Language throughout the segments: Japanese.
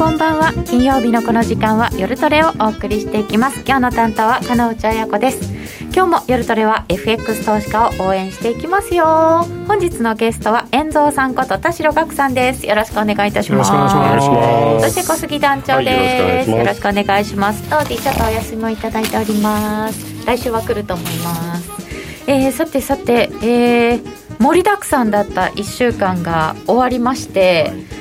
こんばんは。金曜日のこの時間は夜トレをお送りしていきます。今日の担当は金内彩子です。今日も夜トレは FX 投資家を応援していきますよ。本日のゲストは遠蔵さんこと田代岳さんです。よろしくお願いいたします。よろしくお願いします。そして小杉団長です、はい、よろしくお願いします。当時ちょっとお休みをいただいております。来週は来ると思います。えー、さてさて、えー、盛りだくさんだった1週間が終わりまして、はい、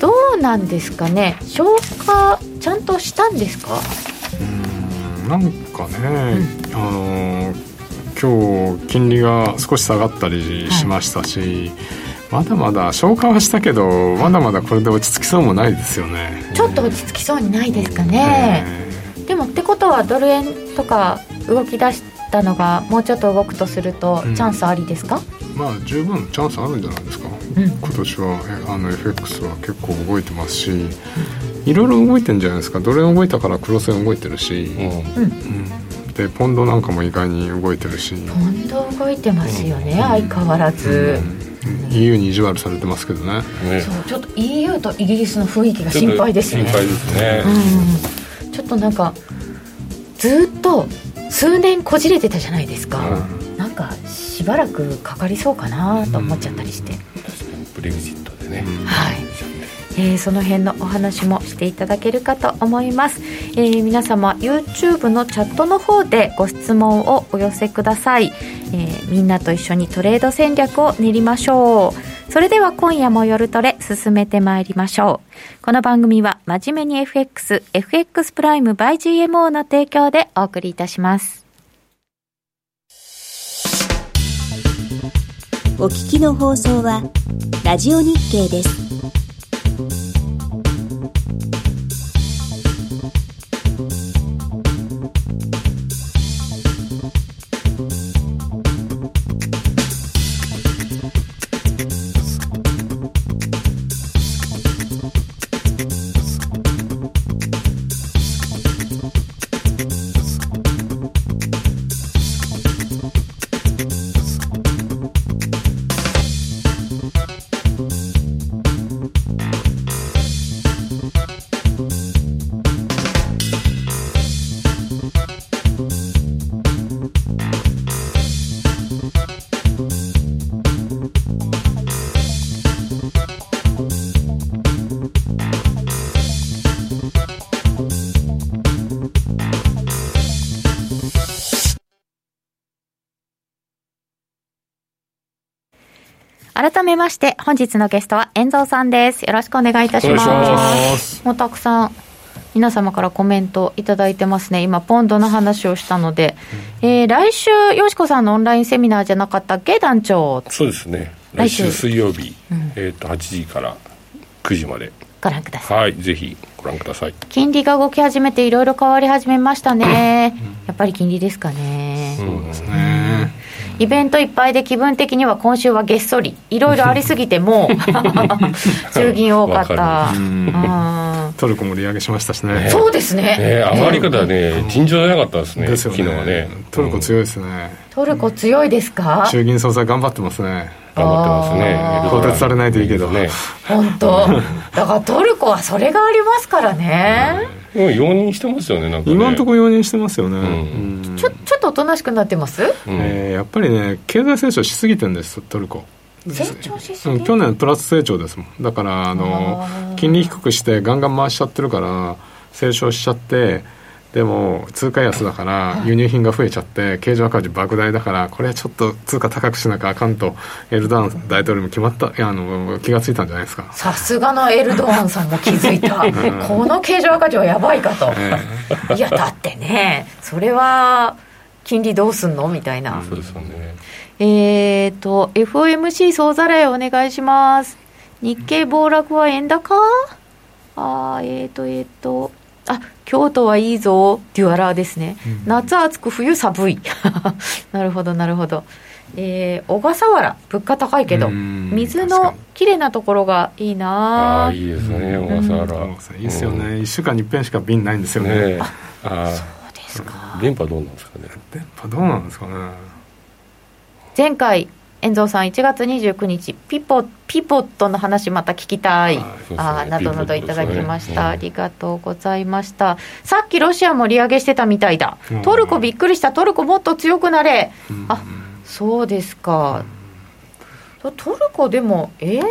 どうなんですかね？消化ちゃんとしたんですか？うんなんかね、うん、あの今日金利が少し下がったりしましたし、はい。まだまだ消化はしたけどまだまだこれで落ち着きそうもないですよね。ちょっと落ち着きそうにないですかね、え。ー、でもってことはドル円とか動き出したのがもうちょっと動くとすると、チャンスありですか？まあ十分チャンスあるんじゃないですか、うん、今年はあの FX は結構動いてますし、いろいろ動いてるんじゃないですか。ドル円動いたからクロス円動いてるし、うん、でポンドなんかも意外に動いてるし。ポンド動いてますよね、相変わらず、EU に意地悪されてますけどね。そうちょっと EU とイギリスの雰囲気が心配ですね。心配ですね、うん、ちょっとなんかずっと数年こじれてたじゃないですか、うん、なんかしばらくかかりそうかなと思っちゃったりして、ブレグジットでね、はい。えー、その辺のお話もしていただけるかと思います、えー、皆様 YouTube のチャットの方でご質問をお寄せください、えー、みんなと一緒にトレード戦略を練りましょう。それでは今夜も夜トレ進めてまいりましょう。この番組は真面目に FX FX プライム by GMO の提供でお送りいたします。お聞きの放送はラジオ日経です。めまして、本日のゲストは遠蔵さんです。よろしくお願いいたします。もうたくさん皆様からコメントいただいてますね。今、ポンドの話をしたので、うん、えー、来週、よしこさんのオンラインセミナーじゃなかったっけ、団長。そうですね。来週水曜日、うん、えっ、と、8時から9時まで。ご覧ください。はい、ぜひご覧ください。金利が動き始めて、いろいろ変わり始めましたね。やっぱり金利ですかね。そうですね。イベントいっぱいで気分的には今週はげっそり。いろいろありすぎても 中銀多かった。トルコも利上げしましたしね。そうですね。ね上がり方ね尋常じゃなかったですねですよね。昨日はね。トルコ強いですね、トルコ強いですか？中銀総裁頑張ってますね。頑張ってますね。更迭されないといいけど。ね。本当。だからトルコはそれがありますからね、うん、容認してますよねなんか、ね、今のところ容認してますよね、うん、ちょとおとなしくなってます、うん、えー、やっぱりね経済成長しすぎてるんですトルコ。成長しすぎ、去年プラス成長ですもん。だからあの金利低くしてガンガン回しちゃってるから成長しちゃってでも通貨安だから輸入品が増えちゃって経常赤字莫大だからこれはちょっと通貨高くしなきゃあかんとエルドアン大統領も決まったあの気が付いたんじゃないですか。さすがのエルドアンさんも気づいた。この経常赤字はやばいかと、いやだってねそれは金利どうすんの？みたいな、そうですよね。えっ、と FOMC 総ざらいお願いします。日経暴落は円高？あえっ、ー、とえっ、ー、とあ京都はいいぞデュアラーですね、うん、夏暑く冬寒い。なるほどなるほど。えー、小笠原物価高いけど水のきれいなところがいいな。あいいですね小笠原、いいですよね、1週間に一遍しか便ないんですよね。ねあですか？電波どうなんですかね？電波どうなんですかね？前回遠蔵さん1月29日ピポピポットの話また聞きたい、はい。そうそうあーなどなどいただきました、ねありがとうございました。さっきロシアも利上げしてたみたいだ、うん。トルコびっくりしたトルコもっと強くなれ、あそうですか、トルコでもえー、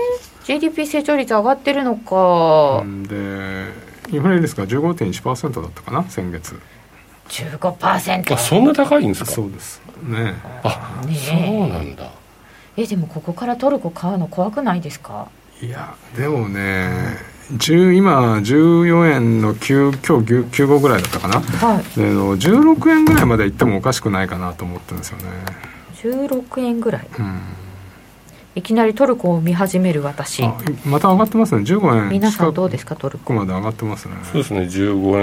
GDP 成長率上がってるのか、うん。でインフレ率が15.1%だったかな？先月15%あそんな高いんですか？そうです。ね。あねえ。そうなんだ。えでもここからトルコ買うの怖くないですか？いやでもね10今14円の9今日9 95ぐらいだったかな？はい。であの16円ぐらいまで行ってもおかしくないかなと思ってるんですよね。16円ぐらい？うん。いきなりトルコを見始める私。あまた上がってますね。15円皆さんどう近ですかトルコ？くまで上がってますね。そうですね。15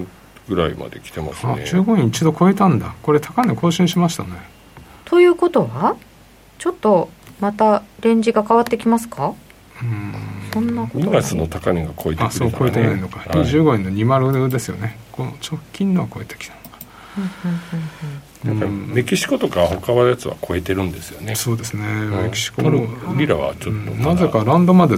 円ぐらいまで来てますあね15円一度超えたんだ。これ高値更新しましたね。ということはちょっとまたレンジが変わってきますか？うん。そんなこと2月の高値が超えてあそう超えてないのか、はい。15円の20ですよね。この直近のは超えてきたのか。うんメキシコとか他のやつは超えてるんですよね。そうですね、うんメキシコトルもリラはちょっとなぜかランドまで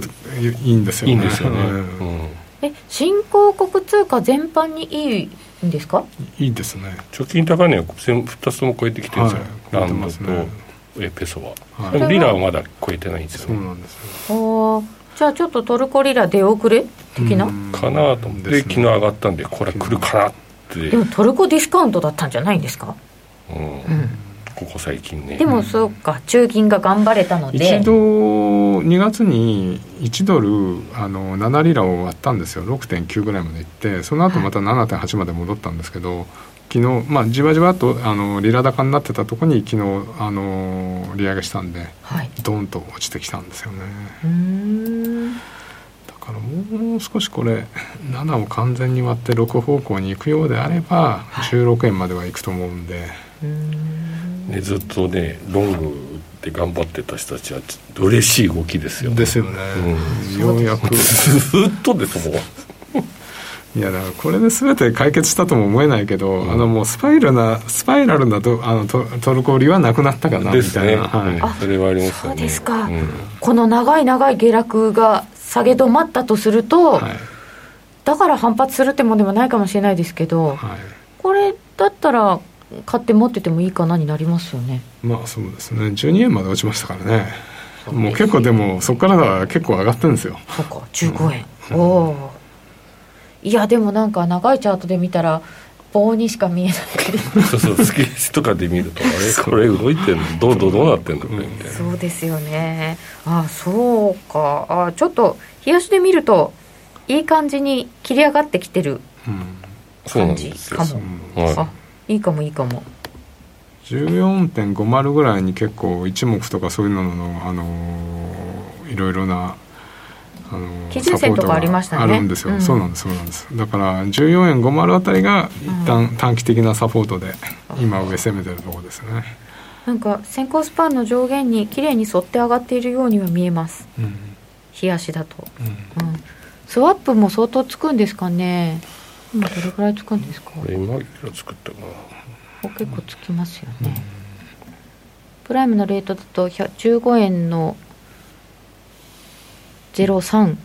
いいんですよね。いいんですよね、うんうんえ新興国通貨全般にいいんですか？いいですね。貯金高値を全2つとも超えてきてるんですよ、はい。ランドとえペソは、はい。でもリラはまだ超えてないんですそうよねなんですよ。あー。じゃあちょっとトルコリラ出遅れ？的な、うん。かなと思って、ね。昨日上がったんでこれ来るかなって、でもトルコディスカウントだったんじゃないんですか、うん。うん、ここ最近ね。でもそうか。中銀が頑張れたので。一度2月に1ドルあの7リラを割ったんですよ。6.9ぐらいまでいってその後また7.8まで戻ったんですけど昨日まあじわじわとあのリラ高になってたとこに昨日あの利上げしたんではい。ドーンと落ちてきたんですよね。だからもう少しこれ7を完全に割って6方向に行くようであれば16円までは行くと思うんで、うーんねずっとねロングで頑張ってた人たちはち嬉しい動きですよ。ですよね、ようやく。ずっとですもん。いやだからこれで全て解決したとも思えないけど、あのもうスパイラルなスパイラルなとあのトトルコ売りはなくなったかなみですね、たいな、はい。うんそれはありますよね。そうですか。うん。この長い長い下落が下げ止まったとすると、はい。だから反発するってもんでもないかもしれないですけど、はい。これだったら買って持っててもいいかなになりますよね。まあそうですね。12円まで落ちましたからね。もう結構でもそこからは結構上がってるんですよ。そうか15円、おおいやでもなんか長いチャートで見たら棒にしか見えないけどそうそう月足とかで見るとあれ？これ動いてんの？どうどうどうなってんの？これみたいな。そうですよね。あそうか。あちょっと冷やしで見るといい感じに切り上がってきてるうん。そうなん感じですよ。かも、はい。あいいかもいいかも。14.50ぐらいに結構一目とかそういうのの、あのーいろいろな、あのー基準線とかありましたね。あるんですよ、うん。そうなんですそうなんです。だから14円50あたりが一旦短期的なサポートで今上攻めてるところですね、なんか先行スパンの上限に綺麗に沿って上がっているようには見えます。うん。冷やしだと、うん。うん、スワップも相当つくんですかね今どれくらいつくんですか？これ今いくら作ったかな。結構つきますよね、プライムのレートだと100 15円の03うん。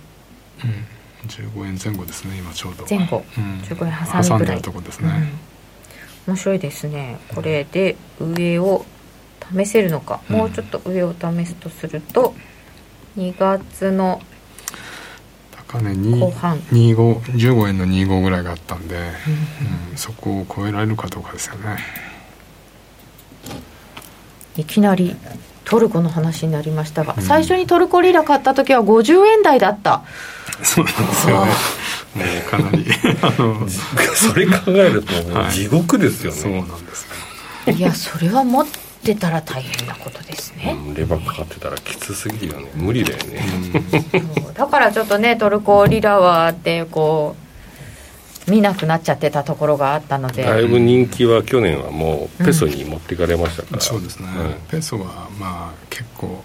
15円前後ですね今ちょうど。前後。うん。15円挟みぐらい。とこですね、うん、面白いですね。これで上を試せるのか、うん。もうちょっと上を試すとすると2月の高値に後半。25 15円の25ぐらいがあったんで、うん。そこを超えられるかどうかですよね。いきなりトルコの話になりましたが、最初にトルコリラ買った時は50円台だった。そうなんですよね。もうかなり。あ のそれ考えると地獄ですよそうね、なんですよ。いやそれは持ってたら大変なことですね、うんレバーかかってたらきつすぎるよね。無理だよね、だからちょっとねトルコリラはってこう見なくなっちゃってたところがあったので。だいぶ人気は去年はもうペソに持っていかれましたから、そうですね、はいペソはまあ結構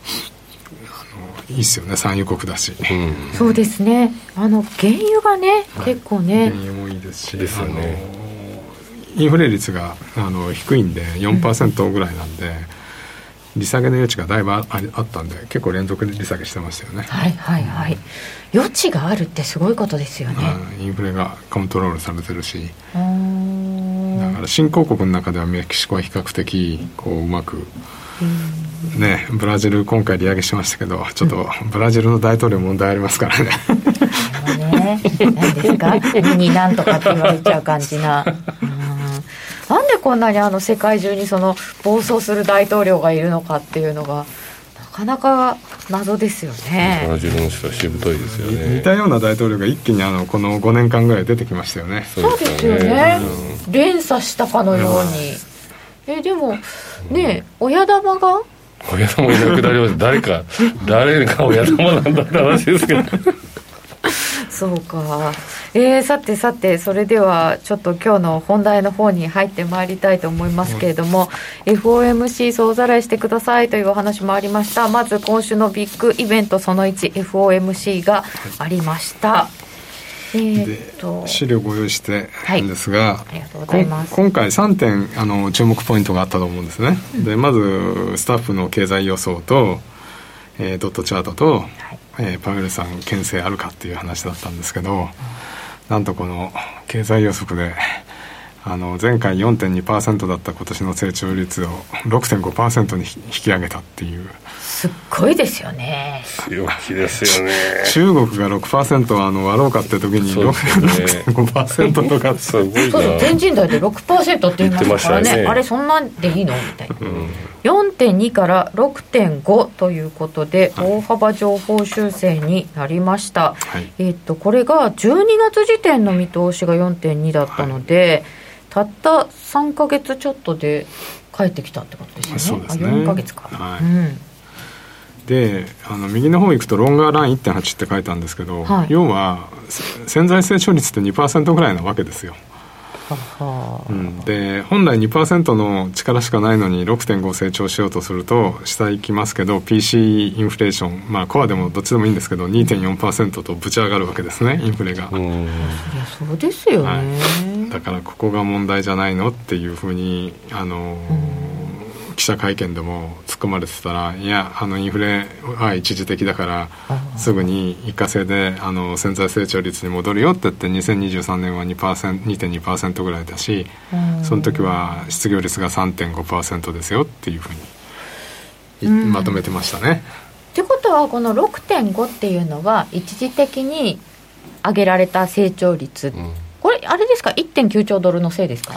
いいっすよね。産油国だし、うん。そうですね。あの原油がね、結構ね。原油もいいですし。ですよね。あのインフレ率があの低いんで4%ぐらいなんで、利下げの余地がだいぶああったんで結構連続で利下げしてましたよね。はいはいはい。余地があるってすごいことですよね、うんインフレがコントロールされてるし。だから新興国の中ではメキシコは比較的こううまくねブラジル今回利上げしましたけどちょっとブラジルの大統領問題ありますからね。ね。何ですか？国になんとかって言われちゃう感じな。う んなんでこんなにあの世界中にその暴走する大統領がいるのかっていうのがなかなか謎ですよブね。ラジルの人はしぶといですよね。似たような大統領が一気にあのこの5年間ぐらい出てきましたよね。そうですよね。連鎖したかのように。えでもね親玉が？親玉いなくなりました誰か誰が親玉なんだって話ですけど。そうかえー、さてさてそれではちょっと今日の本題の方に入ってまいりたいと思いますけれども、FOMC 総ざらいしてくださいというお話もありました。まず今週のビッグイベントその 1FOMC がありました、えーでっと資料ご用意してるんですが、ありがとうございます。今回3点あの注目ポイントがあったと思うんですね、でまずスタッフの経済予想と、えードットチャートと、えーパウエルさん牽制あるかっていう話だったんですけど、なんとこの経済予測であの前回4.2%だった今年の成長率を6.5%に引き上げたっていう。すっごいですよね。強気ですよね。中国が6%あの割ろうかって時にそうですよね。6.5%とかすごいな。そうそう全人代で6%って言いましたからね。言ってましたね。あれそんなんでいいの？みたいな。うん4.2から6.5ということで大幅情報修正になりました、はい。えっとこれが12月時点の見通しが4.2だったので、たった3か月ちょっとで帰ってきたってことですよね。ね。あ4か月か、はい。うん。であの右の方行くとロンガーラン1.8って書いたんですけど、はい。要はせ潜在成長率って2%ぐらいなわけですよ、ははうん、で本来2%の力しかないのに6.5成長しようとすると下行きますけど PC インフレーションまあコアでもどっちでもいいんですけど2.4%とぶち上がるわけですねインフレが、うん。いやそうですよね、はい。だからここが問題じゃないのっていうふうにあのー記者会見でも突っ込まれてたらいやあのインフレは一時的だからすぐに一過性であの潜在成長率に戻るよって言って2023年は2% 2.2%ぐらいだしうん。その時は失業率が3.5%ですよっていうふうにまとめてましたね。ってことはこの6.5っていうのは一時的に上げられた成長率、うん。これあれですか？1.9兆ドルのせいですか？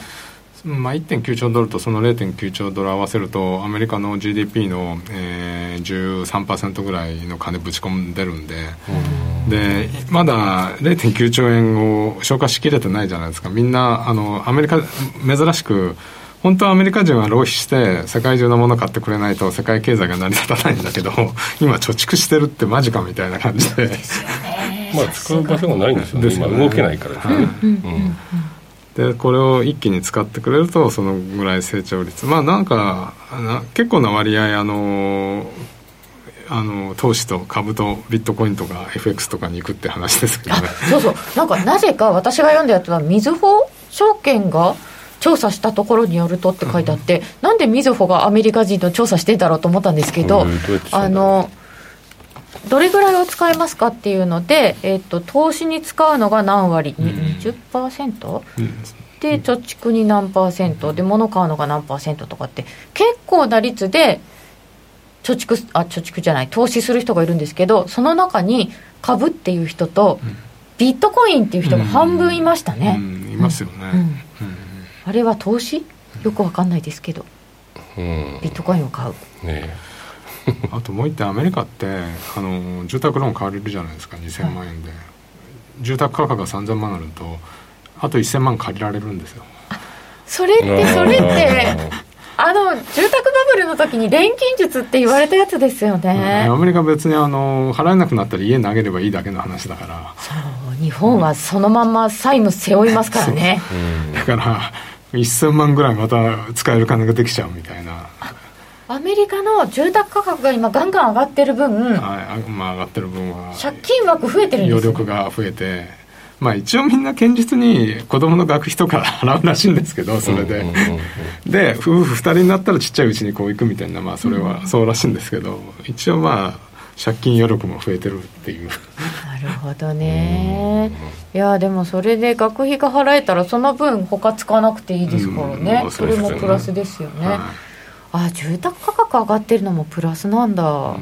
まあ、1.9兆ドルとその0.9兆ドル合わせるとアメリカの GDP の、えー、13%ぐらいの金ぶち込んでるんで、でまだ0.9兆円を消化しきれてないじゃないですか。みんなあのアメリカ珍しく本当はアメリカ人は浪費して世界中のもの買ってくれないと世界経済が成り立たないんだけど今貯蓄してるってマジかみたいな感じで。まあ使う場所がないんですよね。ですよね。今動けないからですね、うんでこれを一気に使ってくれるとそのぐらい成長率。まあなんかな結構な割合あのあの投資と株とビットコインとか FX とかに行くって話ですけどあねそうそう。なんかなぜか私が読んだやつはみずほ証券が調査したところによるとって書いてあって、なんでみずほがアメリカ人の調査してんだろうと思ったんですけど、うんあのどれぐらいを使いますかっていうので、えっと投資に使うのが何割、に 20%? で貯蓄に何パーセント？で物買うのが何パーセント？とかって結構な率で貯蓄あ貯蓄じゃない投資する人がいるんですけどその中に株っていう人とビットコインっていう人が半分いましたね、うん。いますよね、うん。うん。あれは投資？よくわかんないですけど。うん。ビットコインを買う。ね あともう一点アメリカってあの住宅ローン借りるじゃないですか2000万円で、住宅価格が3000万あるとあと1000万借りられるんですよ。それってそれって あの住宅バブルの時に錬金術って言われたやつですよね、アメリカ別にあの払えなくなったら家投げればいいだけの話だから。そう日本はそのまんま債務背負いますからね。うん。だから1000万ぐらいまた使える金ができちゃうみたいな、アメリカの住宅価格が今ガンガン上がってる分はいあまあ、上がってる分は借金枠増えてるんですよ余力が増えてまあ一応みんな堅実に子供の学費とか払うらしいんですけどそれで、で夫婦2人になったらちっちゃいうちにこう行くみたいなまあそれはそうらしいんですけど一応まあ借金余力も増えてるっていう。なるほどね。いやでもそれで学費が払えたらその分他使わなくていいですからね、うん。それもプラスですよね、はいあ住宅価格上がってるのもプラスなんだ、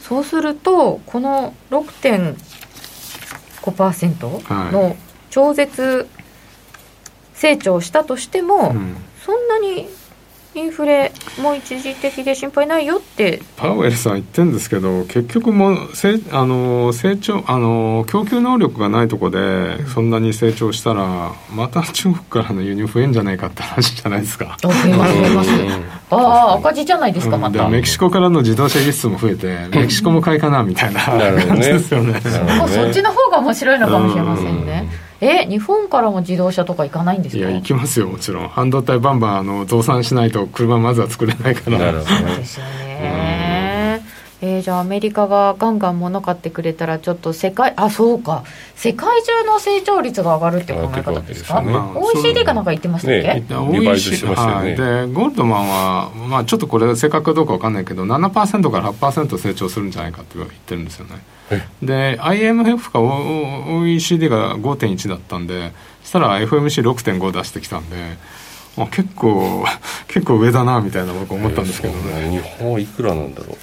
そうするとこの6.5%の超絶成長したとしても、うん。そんなにインフレも一時的で心配ないよって。パウエルさん言ってるんですけど結局もうせあの成長あの供給能力がないとこでそんなに成長したらまた中国からの輸入増えんじゃないかって話じゃないですか。あ増えます増えます。ああ赤字じゃないですかうん。でまた、メキシコからの自動車輸出も増えてメキシコも買いかなみたいななるほどね感じですよね。そっちの方が面白いのかもしれませんねえ日本からも自動車とか行かないんですか？いや行きますよもちろん。半導体バンバンあの増産しないと車まずは作れないから。なるほどね。そうですよねえーじゃあアメリカがガンガン物買ってくれたらちょっと世界あそうか。世界中の成長率が上がるっていう考え方ですか？ね。OECD かなんか言ってましたっけ、ね。でリバイズしましたよね。はい、でゴールドマンは、まあ、ちょっとこれ正確かどうか分かんないけど7%から8%成長するんじゃないかって言ってるんですよねで IMF か OECD が5.1だったんでそしたら FMC6.5 出してきたんで、まあ、結構結構上だなみたいな僕思ったんですけどね、日本はいくらなんだろう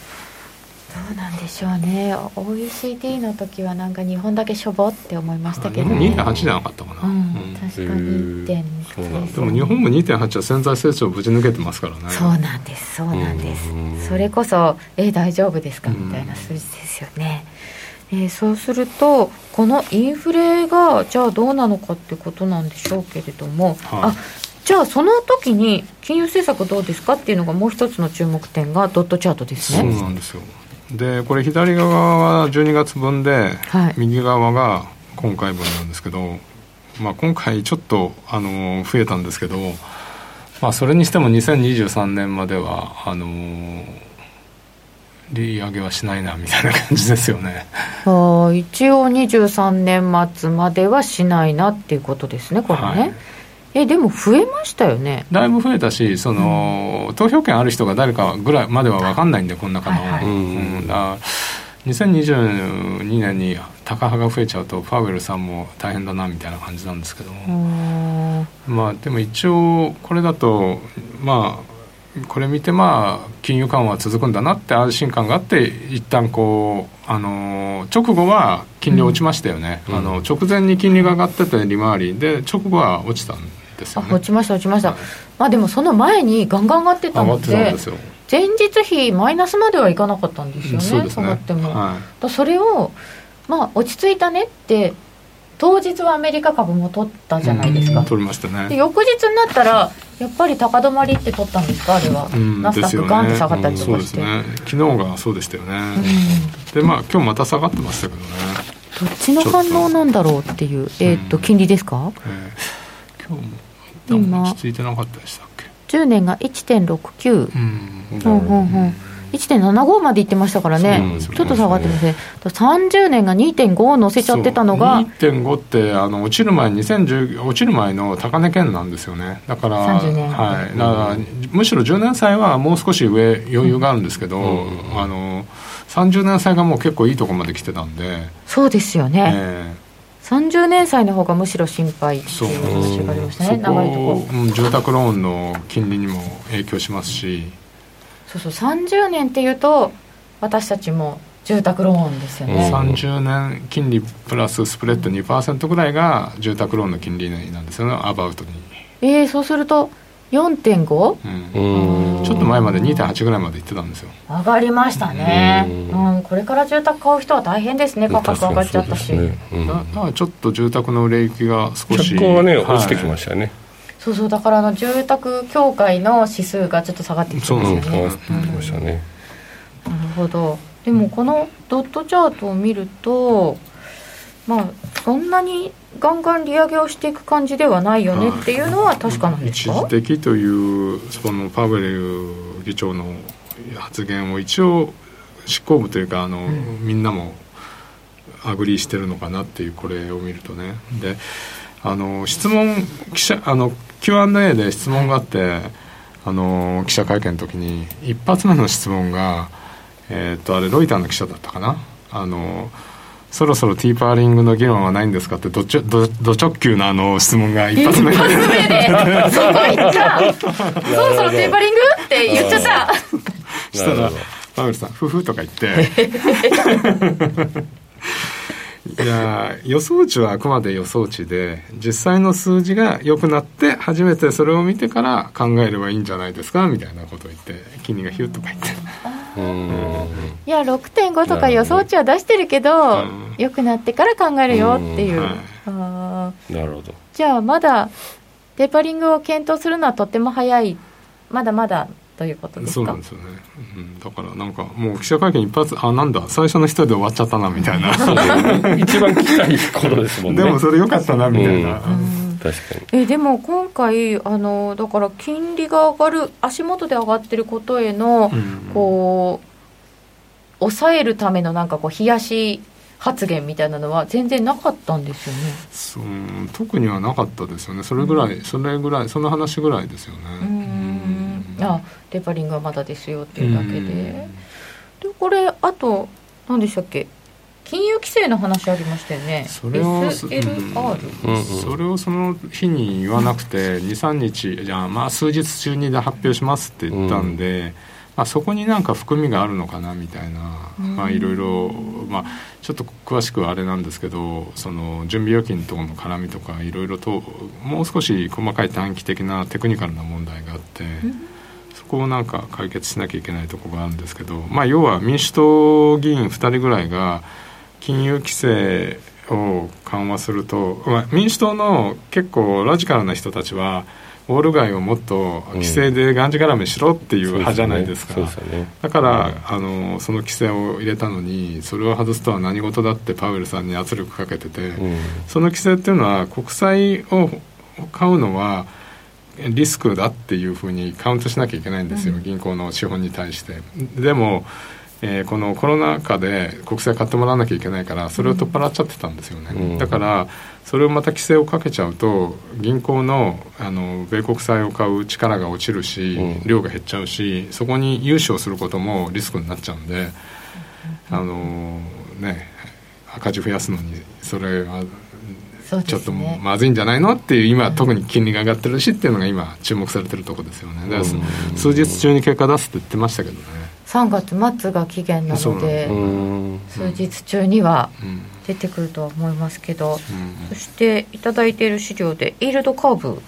どうなんでしょうね。OECD の時はなんか日本だけしょぼって思いましたけどね。2.8じゃなかったかな、うんうん。確かに1.2そうなんだ。でも日本も2.8は潜在成長ぶち抜けてますからね。そうなんですそうなんです。うん。それこそえ大丈夫ですか？うん。みたいな数字ですよね、えーそうするとこのインフレがじゃあどうなのかってことなんでしょうけれども、はい。あじゃあその時に金融政策どうですかっていうのがもう一つの注目点がドットチャートですそうねなんですよでこれ左側は12月分で、はい。右側が今回分なんですけど、まあ、今回ちょっと、あの増えたんですけど、まあ、それにしても2023年まではあの利上げはしないなみたいな感じですよね。一応23年末まではしないなっていうことですねこれね、はいえでも増えましたよね。だいぶ増えたしその、投票権ある人が誰かぐらいまでは分かんないんでこの中の、はいはい。うん。だから2022年に高派が増えちゃうとパウエルさんも大変だなみたいな感じなんですけども、まあでも一応これだとまあこれ見てまあ金融緩和は続くんだなって安心感があって一旦こうあの直後は金利落ちましたよね、うん。あの直前に金利が上がってて利回りで直後は落ちたんですよね。あ落ちました落ちました、まあでもその前にガンガン上がってたのでで前日比マイナスまではいかなかったんですよねそうですね。下がっても、はだそれをまあ落ち着いたねって当日はアメリカ株も取ったいじゃないですか、うん取りましたでね翌日になったらやっぱり高止まりって取ったんですかあれは、うんナスダックガンって下がったりとかして、ですね。昨日がそうでしたよね、うん。でまあ今日また下がってましたけどね、どっちの反応なんだろうっていうえーっと金利ですか？えー今日も落ち着いてなかったでしたっけ？10年が1.69う。ん。うんうんうん。1.75までいってましたからね、ちょっと下がってますね、30年が2.5を乗せちゃってたのが、2.5ってあの落ちる前2010落ちる前の高値圏なんですよね。だから30年はい、だからむしろ10年債はもう少し上余裕があるんですけど、あの30年債がもう結構いいところまで来てたんで、そうですよね、え30年債の方がむしろ心配ってそういう。話がありましたね、長いとこ、うん住宅ローンの金利にも影響しますし。そうそう、30年っていうと、私たちも住宅ローンですよね。30年金利プラススプレッド2%ぐらいが住宅ローンの金利なんですよね。アバウトに、えー、そうすると、4.5? うんうん。ちょっと前まで2.8ぐらいまで行ってたんですよ。上がりましたね、ううん、これから住宅買う人は大変ですね、価格上がっちゃったし、ね。うん。だだからちょっと住宅の売れ行きが少し着工はねはい。落ちてきましたよね、そうそう、だからあの住宅協会の指数がちょっと下がってきてそううん、ますよね。下がってきましたね、なるほど。でもこのドットチャートを見るとまあそんなにガンガン利上げをしていく感じではないよねっていうのは確かなんです一時的というそのパウエル議長の発言を一応執行部というかあの、みんなも agree してるのかなっていうこれを見るとね。であの質問記者あの Q&A で質問があってあの記者会見の時に一発目の質問がえっ、とあれロイターの記者だったかな？あのそろそろティーパーリングの議論はないんですかってどちょどど直球なあの質問が一発目。でそこ行ったそろそろテーパリングって言っちゃった。したらパウエルさん「夫婦」とか言って。いや予想値はあくまで予想値で実際の数字が良くなって初めてそれを見てから考えればいいんじゃないですかみたいなことを言って金利がヒュッとか言って。うんいや6.5とか予想値は出してるけどうん。良くなってから考えるよっていう、うん。はいあー。なるほど。じゃあまだテーパリングを検討するのはとっても早い。まだまだということですか？そうなんですよね、うん、だからなんかもう記者会見一発あなんだ？最初の人で終わっちゃったなみたいな。一番聞きたいことですもんね。でもそれ良かったなみたいな、うんえでも今回あのだから金利が上がる足元で上がってることへの、うんこう抑えるためのなんかこう冷やし発言みたいなのは全然なかったんですよね。そう特にはなかったですよね。それぐらい、それぐらいその話ぐらいですよね。うーん。あテーパリングはまだですよっていうだけで。でこれあと何でしたっけ？金融規制の話ありましたよね。それを SLR、うんうん。それをその日に言わなくて23日じゃあまあ数日中にで発表しますって言ったんで、まあ、そこになんか含みがあるのかなみたいな、まあいろいろまあちょっと詳しくはあれなんですけどその準備預金との絡みとかいろいろともう少し細かい短期的なテクニカルな問題があって。そこをなんか解決しなきゃいけないところがあるんですけど、まあ、要は民主党議員2人ぐらいが金融規制を緩和すると、まあ、民主党の結構ラジカルな人たちはウォール街をもっと規制でがんじがらめしろっていう派じゃないですか、ね。だから、あのその規制を入れたのにそれを外すとは何事だってパウエルさんに圧力かけてて、うん。その規制っていうのは国債を買うのはリスクだっていうふうにカウントしなきゃいけないんですよ、銀行の資本に対して。でも、えーこのコロナ禍で国債買ってもらわなきゃいけないからそれを取っ払っちゃってたんですよね、うん。だからそれをまた規制をかけちゃうと銀行のあの米国債を買う力が落ちるし、うん。量が減っちゃうしそこに融資をすることもリスクになっちゃうんで、あのね赤字増やすのにそれはちょっともうまずいんじゃないのっていう今特に金利が上がってるしっていうのが今注目されてるところですよね。だからうん。数日中に結果出すって言ってましたけどね、3月末が期限なのでうん数日中にはうん。出てくるとは思いますけど、うん。そしていただいている資料でイールドカーブ。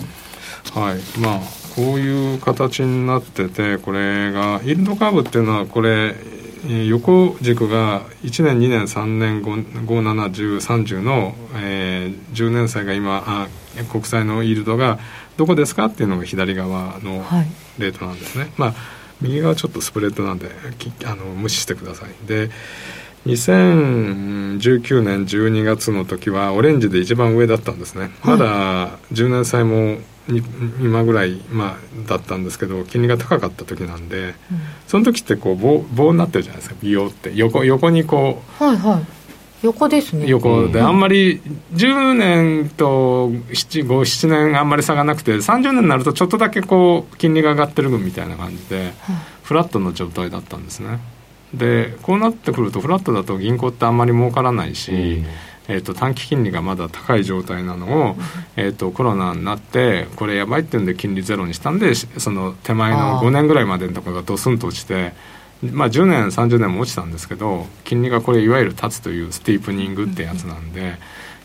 はい。まあこういう形になっててこれがイールドカーブっていうのはこれえー横軸が1年2年3年571030の、えー10年債が今あ国債のイールドがどこですかっていうのが左側のはい。レートなんですね、まあ右側ちょっとスプレッドなんできあの無視してください。で2019年12月の時はオレンジで一番上だったんですね、まだ10年債もに今ぐらい、まあ、だったんですけど金利が高かった時なんで、その時ってこう棒棒になってるじゃないですか。美容って。横横にこうはいはい横ですね。横で。あんまり10年と7年あんまり差がなくて30年になるとちょっとだけこう金利が上がってる分みたいな感じでフラットの状態だったんですね。でこうなってくるとフラットだと銀行ってあんまり儲からないし、えー、と短期金利がまだ高い状態なのを、えー、とコロナになってこれやばいっていうんで金利ゼロにしたんでしその手前のあー。5年ぐらいまでのところがドスンと落ちてまあ、10年30年も落ちたんですけど金利がこれいわゆる立つというスティープニングってやつなんで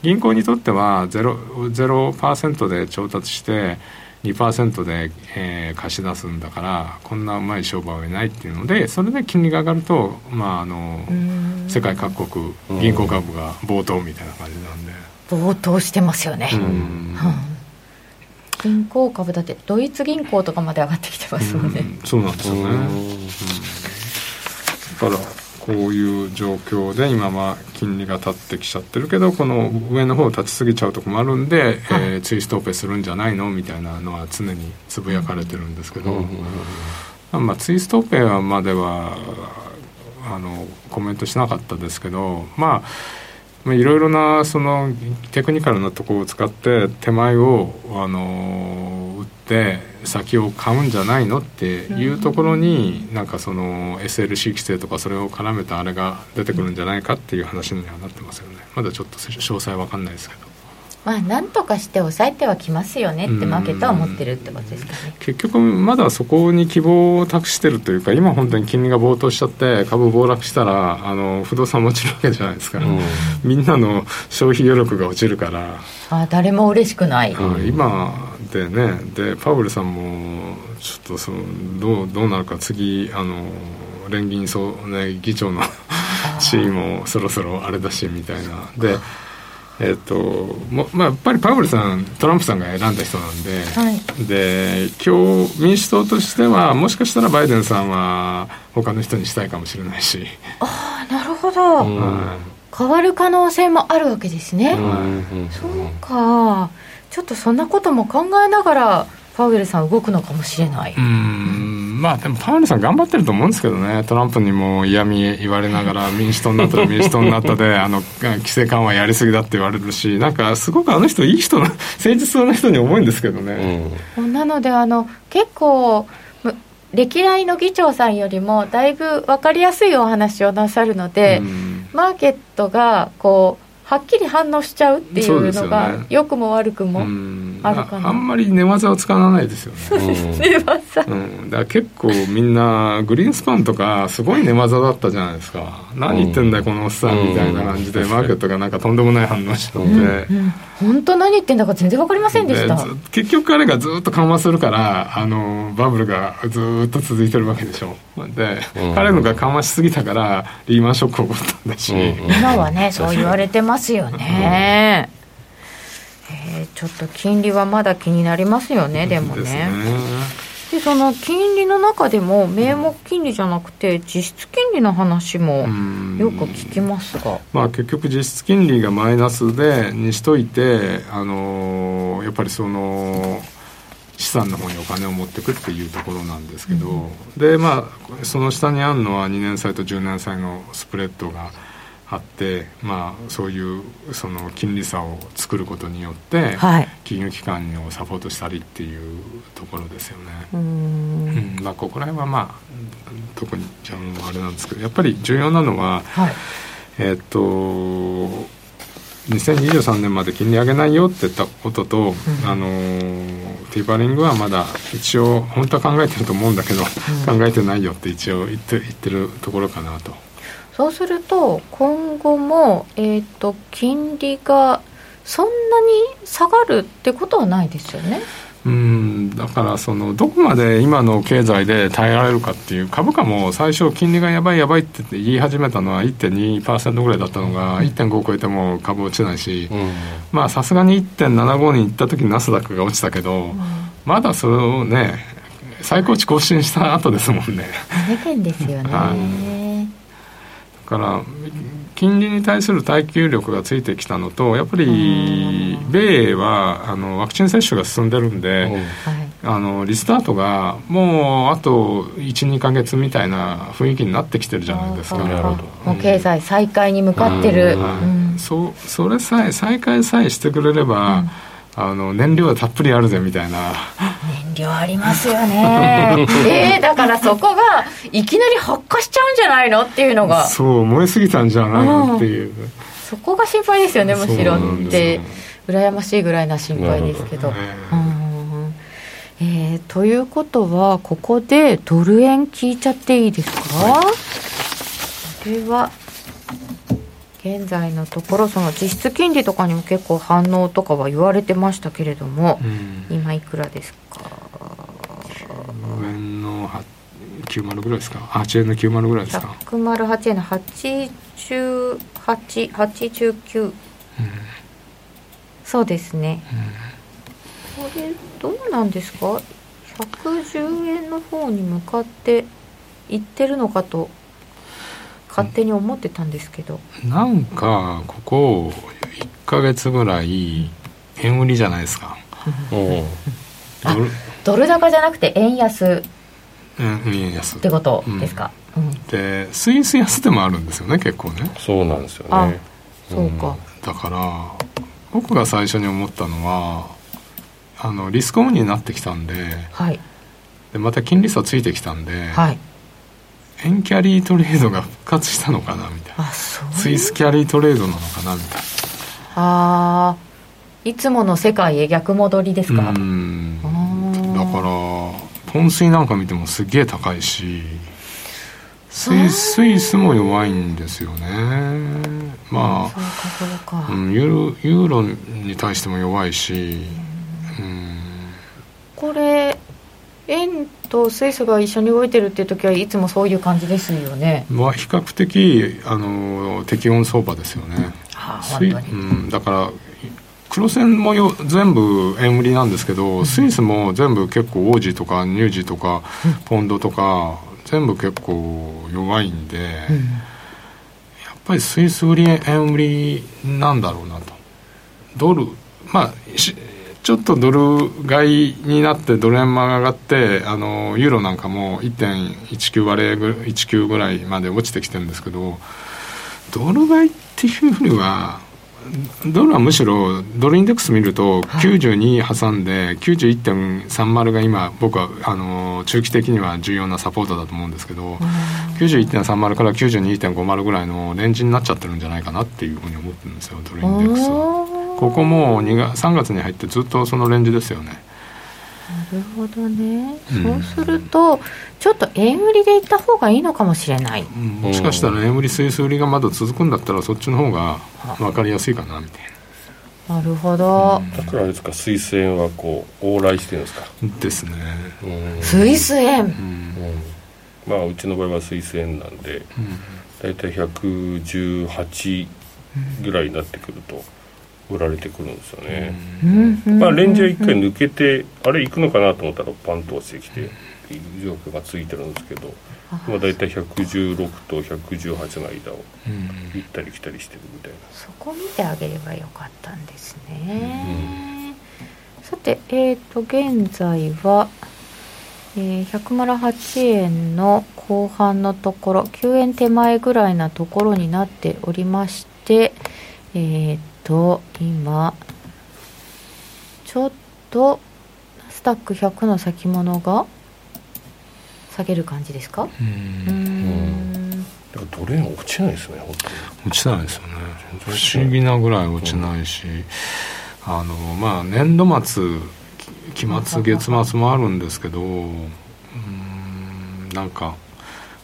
銀行にとっては 0%, 0で調達して2%で、えー貸し出すんだからこんなうまい商売はないっていうのでそれで金利が上がると、まあ、あの世界各国銀行株が暴騰みたいな感じなんで。暴騰してますよね、うん。うん。銀行株だってドイツ銀行とかまで上がってきてますもんね、うん。そうなんですよね、だからこういう状況で今は金利が立ってきちゃってるけどこの上の方立ちすぎちゃうとこもあるんで、えーツイストオペするんじゃないのみたいなのは常につぶやかれてるんですけど、まあ、ツイストオペまではあのコメントしなかったですけどまあまあ、いろいろなそのテクニカルなところを使って手前を、あの売って先を買うんじゃないのっていうところに、なんかその SLC 規制とかそれを絡めたあれが出てくるんじゃないかっていう話にはなってますよね。まだちょっと詳細わかんないですけど。まあなんとかして抑えてはきますよねってマーケットは思ってるってことですかね。結局まだそこに希望を託してるというか今本当に金利が暴騰しちゃって株暴落したらあの不動産落ちるわけじゃないですか、うん、みんなの消費余力が落ちるから。あ誰も嬉しくない、うん、今でねでパウエルさんもちょっとそのどうどうなるか次あの連銀総、ね、議長の地位もそろそろあれだしみたいな。でえっともまあ、やっぱりパウエルさんトランプさんが選んだ人なんで,、はい、で今日民主党としてはもしかしたらバイデンさんは他の人にしたいかもしれないし。ああなるほど、うん、変わる可能性もあるわけですね、うん、そうか。ちょっとそんなことも考えながらパウエルさん動くのかもしれない。うんまあでもパウエルさん頑張ってると思うんですけどね、トランプにも嫌味言われながら、民主党になったら民主党になったで、あの規制緩和やりすぎだって言われるし、なんかすごくあの人、いい人な、誠実そうな人に思うんですけどね。うん、なのであの結構歴代の議長さんよりもだいぶ分かりやすいお話をなさるので、うん、マーケットがこうはっきり反応しちゃうっていうのが良、ね、くも悪くもあるかな。あんまり寝技を使わないですよね。寝技、うん、だから結構みんなグリーンスパンとかすごい寝技だったじゃないですか。何言ってんだよこのおっさんみたいな感じで。マーケットがなんかとんでもない反応したので、本当何言ってんだか全然分かりませんでした。結局彼がずっと緩和するからあのバブルがずっと続いてるわけでしょ。で、彼のが緩和しすぎたからリーマンショック起こったんだし、今はねそう言われてますよね、え。ー、ちょっと金利はまだ気になりますよねでもね。でその金利の中でも名目金利じゃなくて実質金利の話もよく聞きますが、まあ、結局実質金利がマイナスでにしといて、あのー、やっぱりその資産の方にお金を持っていくっていうところなんですけど、うん、でまあその下にあるのは2年債と10年債のスプレッドがあって、まあ、そういうその金利差を作ることによって、はい、金融機関をサポートしたりっていうところですよね。うん、まあ、ここら辺はまあ特にじゃああれなんですけどやっぱり重要なのは、はい、えっと2023年まで金利上げないよって言ったことと、うん、あのティーパリングはまだ一応本当は考えてると思うんだけど、うん、考えてないよって一応言って言ってるところかなと。そうすると今後も、えーと、金利がそんなに下がるってことはないですよね。うんだからそのどこまで今の経済で耐えられるかっていう株価も最初金利がやばいやばいって言い始めたのは1.2%ぐらいだったのが1.5を超えても株落ちないし、うん、まあさすがに1.75に行った時にナスダックが落ちたけど、うん、まだそれをね最高値更新した後ですもんね。ですよね。から金利に対する耐久力がついてきたのとやっぱり米はあのワクチン接種が進んでるんで、あのリスタートがもうあと12か月みたいな雰囲気になってきてるじゃないですか。もう経済再開に向かってる、うん、そそれさえ再開さえしてくれれば、うんあの燃料がたっぷりあるぜみたいな。燃料ありますよね。えー、だからそこがいきなり発火しちゃうんじゃないのっていうのが。そう燃えすぎたんじゃないのっていう、そこが心配ですよねむしろって。羨ましいぐらいな心配ですけど、ね、うん。えー、ということはここでドル円聞いちゃっていいですか、はい、これは現在のところその実質金利とかにも結構反応とかは言われてましたけれども、うん、今いくらですか？10円の90ぐらいですか？8円の90ぐらいですか？108円の8889、うん、そうですね、うん、これどうなんですか？110円の方に向かっていってるのかと勝手に思ってたんですけど。なんかここ1か月ぐらい円売りじゃないですか。ドルドル高じゃなくて円安。円安。ってことですか、うん、でスイス安でもあるんですよね結構ね。そうなんですよね。そうか。だから僕が最初に思ったのはあのリスクオンになってきたんではい。でまた金利差ついてきたんで、はい円キャリートレードが復活したのかなみたいな。スイスキャリートレードなのかなみたいあーいつもの世界へ逆戻りですか、なうん。だからポン水なんか見てもすっげえ高いしスイスイスも弱いんですよね。まあ、うん、ユーロユーロに対しても弱いしうん。これ円とスイスが一緒に動いてるっていう時はいつもそういう感じですよね。まあ比較的あの適温相場ですよね。はあ本当に。うん、だから黒線もよ全部円売りなんですけど、スイスも全部結構オージーとかニュージーとか、ポンドとか全部結構弱いんで、やっぱりスイス売り円売りなんだろうなと。ドルまあしちょっとドル買いになってドル円も上がってあのユーロなんかも1.19割れぐ19ぐらいまで落ちてきてるんですけどドル買いっていうふうにはドルはむしろドルインデックス見ると92挟んで91.30が今僕はあの中期的には重要なサポートだと思うんですけど91.30から92.50ぐらいのレンジになっちゃってるんじゃないかなっていうふうに思ってるんですよドルインデックスは。ここも2月3月に入ってずっとそのレンジですよね。なるほどね、うん。そうするとちょっと円売りで行った方がいいのかもしれない。もしかしたら円売りスイス売りがまだ続くんだったらそっちの方が分かりやすいかなみたいな。るほど、だからあれですかスイス円はこう往来してるんですか？なですね。うん。スイス円、うん。まあうちの場合はスイス円なんで大体118ぐらいになってくると売られてくるんですよね、まあレンジは一回抜けて、あれ行くのかなと思ったらパンと落ちてきてっていう状況がついてるんですけど今大体116と118の間を行ったり来たりしてるみたいな。そこ見てあげればよかったんですね、さてえっ、と現在は、えー108円の後半のところ9円手前ぐらいなところになっておりましてえっ、と今ちょっとナスダック100の先物が下げる感じですか？うーん。ドル円落ちないですね本当に落ちないですよね。不思議なぐらい落ちないし、あのまあ年度末期末月末もあるんですけどうーんなんか、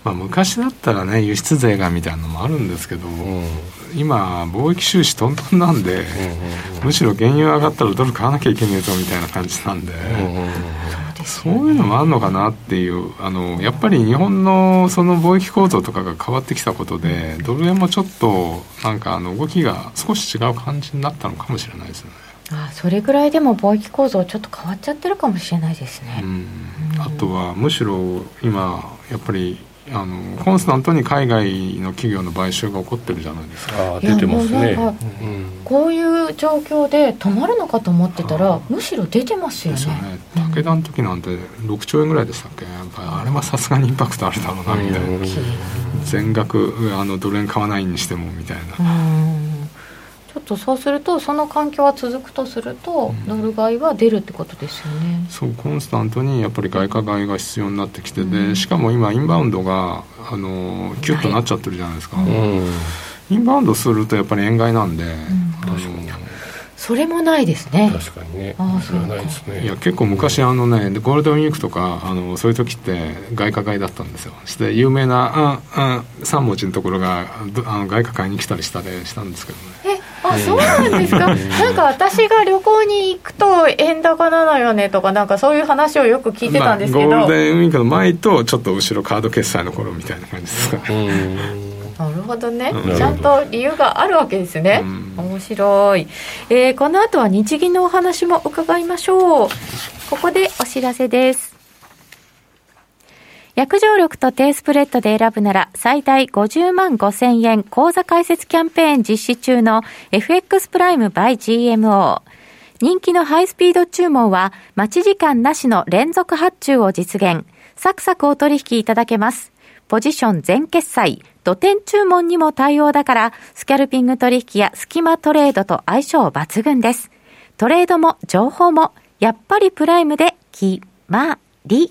まあ、昔だったらね輸出税がみたいなのもあるんですけど、今貿易収支トントンなんで、むしろ原油上がったらドル買わなきゃいけねえぞみたいな感じなんで、そういうのもあるのかなっていうあのやっぱり日本のその貿易構造とかが変わってきたことでドル円もちょっとなんかあの動きが少し違う感じになったのかもしれないですね。あそれぐらいでも貿易構造ちょっと変わっちゃってるかもしれないですね、うん。あとはむしろ今やっぱりあのコンスタントに海外の企業の買収が起こってるじゃないですか。出てますね。うなんかこういう状況で止まるのかと思ってたらむしろ出てますよね。よね。武田の時なんて6兆円ぐらいでしたっけ？やっぱりあれはさすがにインパクトあるだろうなみたいな、うん。全額あのドル円買わないにしてもみたいな、うんちょっとそうするとその環境が続くとすると、ドル買いは出るってことですよね。そうコンスタントにやっぱり外貨買いが必要になってきてて、しかも今インバウンドがあのキュッとなっちゃってるじゃないですか、うん。インバウンドするとやっぱり円買いなんで、あのそれもないですね。確かにね。ああそれはないですね。いや結構昔あのねゴールデンウィークとかあのそういう時って外貨買いだったんですよ。して有名な「ああ3文字のところがどあの外貨買いに来たりしたりしたんですけどね。えあそうなんですか？なんか私が旅行に行くと円高なのよねとかなんかそういう話をよく聞いてたんですけど、まあ、ゴールデンウィークの前とちょっと後ろカード決済の頃みたいな感じですかね。なるほどね、うん。ちゃんと理由があるわけですね、うん。面白い、えーこの後は日銀のお話も伺いましょう。ここでお知らせです約定力と低スプレッドで選ぶなら最大50万5千円口座開設キャンペーン実施中の FX プライム by GMO 人気のハイスピード注文は待ち時間なしの連続発注を実現サクサクお取引いただけますポジション全決済、土点注文にも対応だから、スキャルピング取引やスキマトレードと相性抜群です。トレードも情報も、やっぱりプライムで決まり。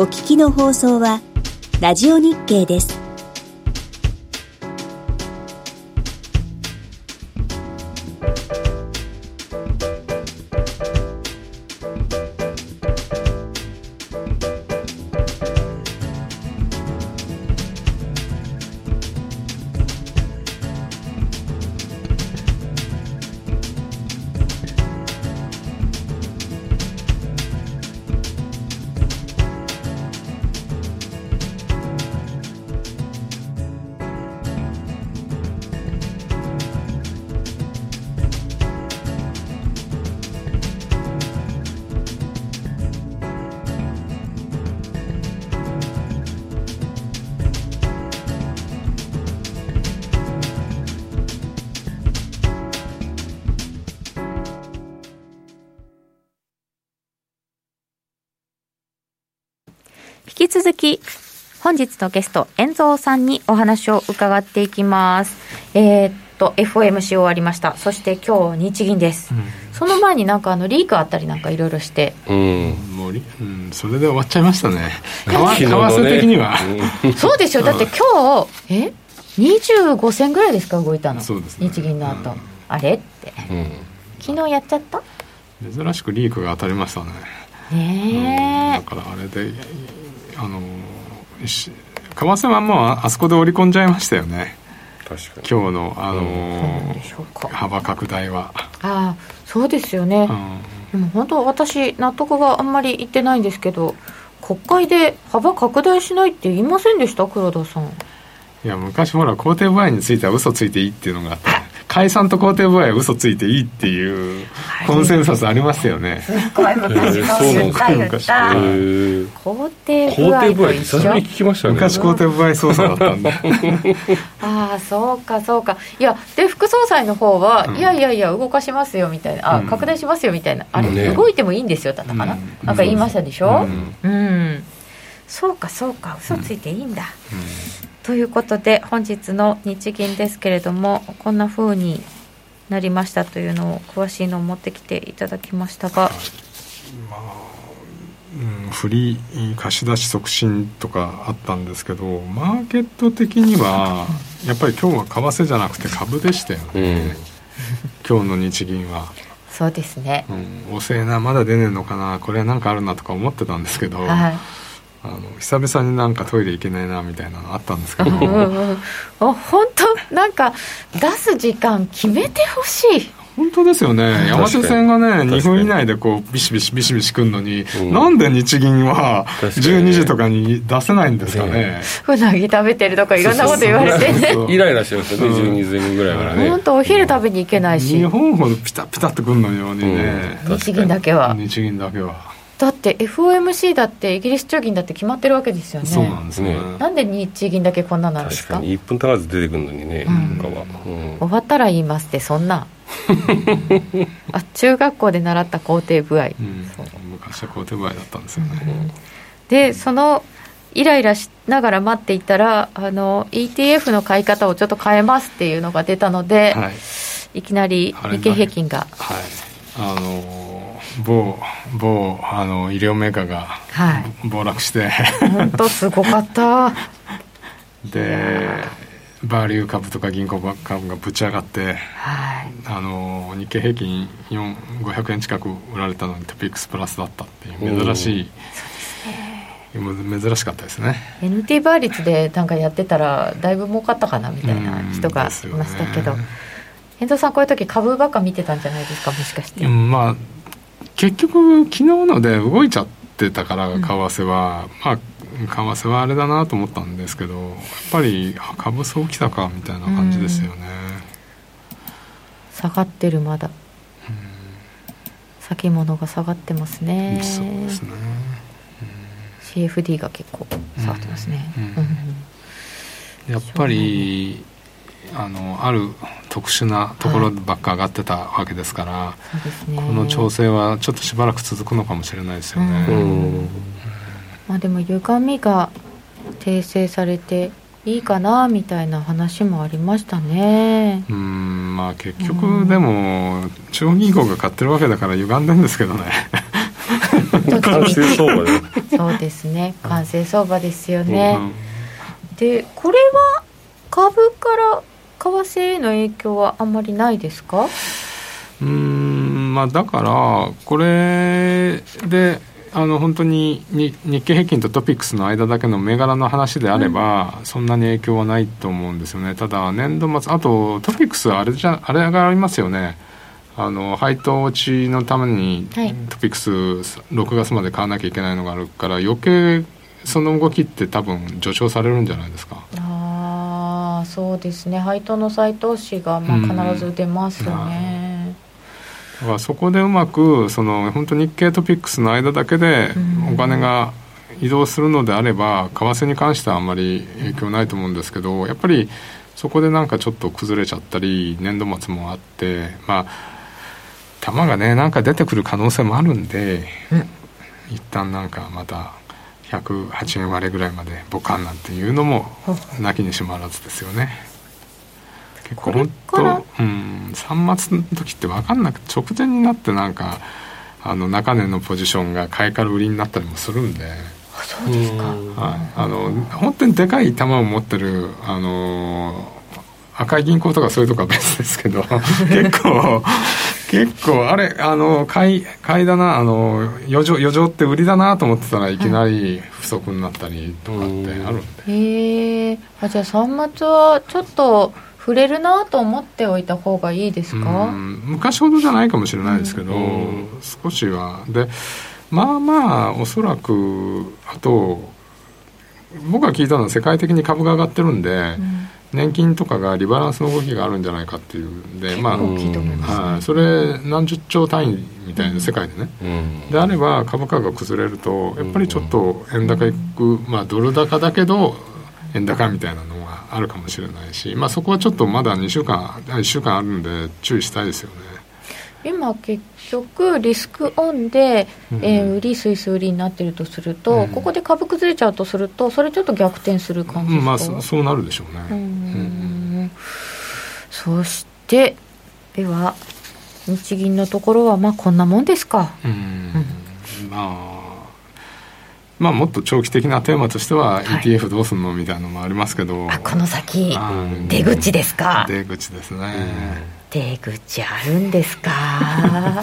お聞きの放送は、ラジオ日経です。本日のゲスト、遠蔵さんにお話を伺っていきます。えー、っと、FOMC 終わりました。そして今日、日銀です。うん、その前になんかあの、リークあったりなんかいろいろして。うん。もう、うん、それで終わっちゃいましたね。為替的には。そうですよ。だって今日、え？25銭ぐらいですか動いたの。そうですね。日銀の後、うん、あれ？って、うん、昨日やっちゃった？珍しくリークが当たりましたね。ねえ、だからあれであの為替はもうあそこで織り込んじゃいましたよね。確かに。今日のあの、うん、幅拡大は。ああそうですよね、うん、でも本当私納得があんまりいってないんですけど国会で幅拡大しないって言いませんでした？黒田さん。いや昔ほら公邸部合については嘘ついていいっていうのがあって解散と肯定部合は嘘ついていいっていうコンセンサスありますよね。すごい昔の。肯定部合と一緒。聞きましたね。昔肯定部合操作だったんで。ああそうかそうか。いやで副総裁の方は、いやいやいや動かしますよみたいな、あ拡大しますよみたいな、あれ、動いてもいいんですよだったかな、なんか言いましたでしょ？うん。そうかそうか嘘ついていいんだ。ということで本日の日銀ですけれどもこんなふうになりましたというのを詳しいのを持ってきていただきましたが。まあうん、フリー貸し出し促進とかあったんですけどマーケット的にはやっぱり今日は為替じゃなくて株でしたよね、うん、今日の日銀は。そうですね、うん、遅えなまだ出ねえのかなこれは何かあるなとか思ってたんですけど、はいあの久々になんかトイレ行けないなみたいなのあったんですけど。本当？なんか出す時間決めてほしい。本当ですよね。山手線がね2分以内でこうビシビシビシビシくるのに、うん、なんで日銀は12時とかに出せないんですかね。うなぎ食べてるとかいろんなこと言われてね。イライラしますよね、うん、12時ぐらいからね。本当お昼食べに行けないし。日本ほどピタピタってくるのようにね、うん、日銀だけは。日銀だけはだって FOMC だってイギリス中銀だって決まってるわけですよね。そうなんですね。なんで日銀だけこんななんですか？確かに1分足らず出てくるのにね、うん、他は、うん、終わったら言いますってそんな。あ中学校で習った肯定部合、うん、昔は肯定部合だったんですよね、でそのイライラしながら待っていたらあの ETF の買い方をちょっと変えますっていうのが出たので、はい、いきなり日経平均が。はい。あの某某あの医療メーカーが暴落して、はい、本当すごかった。でバーリュー株とか銀行株がぶち上がって、はい、あの日経平均500円近く売られたのにトピックスプラスだったっていう珍しい。珍しかったですね。NT 倍率でなんかやってたらだいぶ儲かったかなみたいな人がいましたけど、遠藤さんこういう時株ばっか見てたんじゃないですかもしかして、まあ結局昨日ので動いちゃっってたから為替は、まあ為替はあれだなと思ったんですけどやっぱり株そうきたかみたいな感じですよね、下がってるまだ、先物が下がってますね。そうですね、CFD が結構下がってますね、うん。うん。やっぱりあのある特殊なところばっか上がってたわけですから、そうですね。この調整はちょっとしばらく続くのかもしれないですよね、ううん。まあでも歪みが訂正されていいかなみたいな話もありましたね。うんまあ結局でも中央銀行が買ってるわけだから歪んでんですけどね。完成相場でそうですね。完成相場ですよね、うん。でこれは株から為替への影響はあんまりないですか？うんまあだからこれであの本当にに日経平均とトピックスの間だけの銘柄の話であれば、そんなに影響はないと思うんですよね。ただ年度末あとトピックスはあれじゃあれがありますよね。あの配当落ちのためにはい。トピックス6月まで買わなきゃいけないのがあるから余計その動きって多分助長されるんじゃないですかそうですね。配当の再投資がまあ必ず出ますよね、だからそこでうまくその本当日経トピックスの間だけでうん。お金が移動するのであれば為替に関してはあんまり影響ないと思うんですけどやっぱりそこでなんかちょっと崩れちゃったり年度末もあってまあ玉がねなんか出てくる可能性もあるんで、一旦なんかまた108円割れぐらいまでボカンなんていうのもなきにしもあらずですよね。結構本当うん3月の時って分かんなく直前になってなんかあの中値のポジションが買いから売りになったりもするんで、あそうですか、はい、あの本当にでかい球を持ってるあの赤い銀行とかそういうとこは別ですけど 結構結構あれあの買い買いだなあの余剰余剰って売りだなと思ってたらい。きなり不足になったりとかってあるんで、へえ。あじゃあ3月はちょっと触れるなと思っておいた方がいいですか、うん。昔ほどじゃないかもしれないですけど、うん。少しは。でまあまあおそらくあと僕が聞いたのは世界的に株が上がってるんで、うん年金とかがリバランスの動きがあるんじゃないかっていう。んでまあ、はい、それ何十兆単位みたいな世界でね、うん。であれば株価が崩れるとやっぱりちょっと円高いく、まあ、ドル高だけど円高みたいなのがあるかもしれないし、まあ、そこはちょっとまだ2週間あ1週間あるんで注意したいですよね。今結局リスクオンで、うんえー売りスイス売りになってるとすると、うん。ここで株崩れちゃうとするとそれちょっと逆転する感じですか、まあそそうなるでしょうね。うんんそしてでは日銀のところはまあこんなもんですか？うん。まあまあもっと長期的なテーマとしては ETF どうすんのみたいなのもありますけど、あこの先うん。出口ですか？出口ですね、出口あるんですか？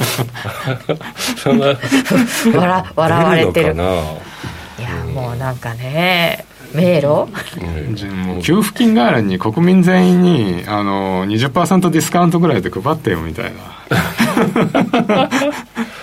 笑笑われてる。いやもうなんかね迷路？給付金代わりに国民全員にあの20%ディスカウントぐらいで配ってよみたいな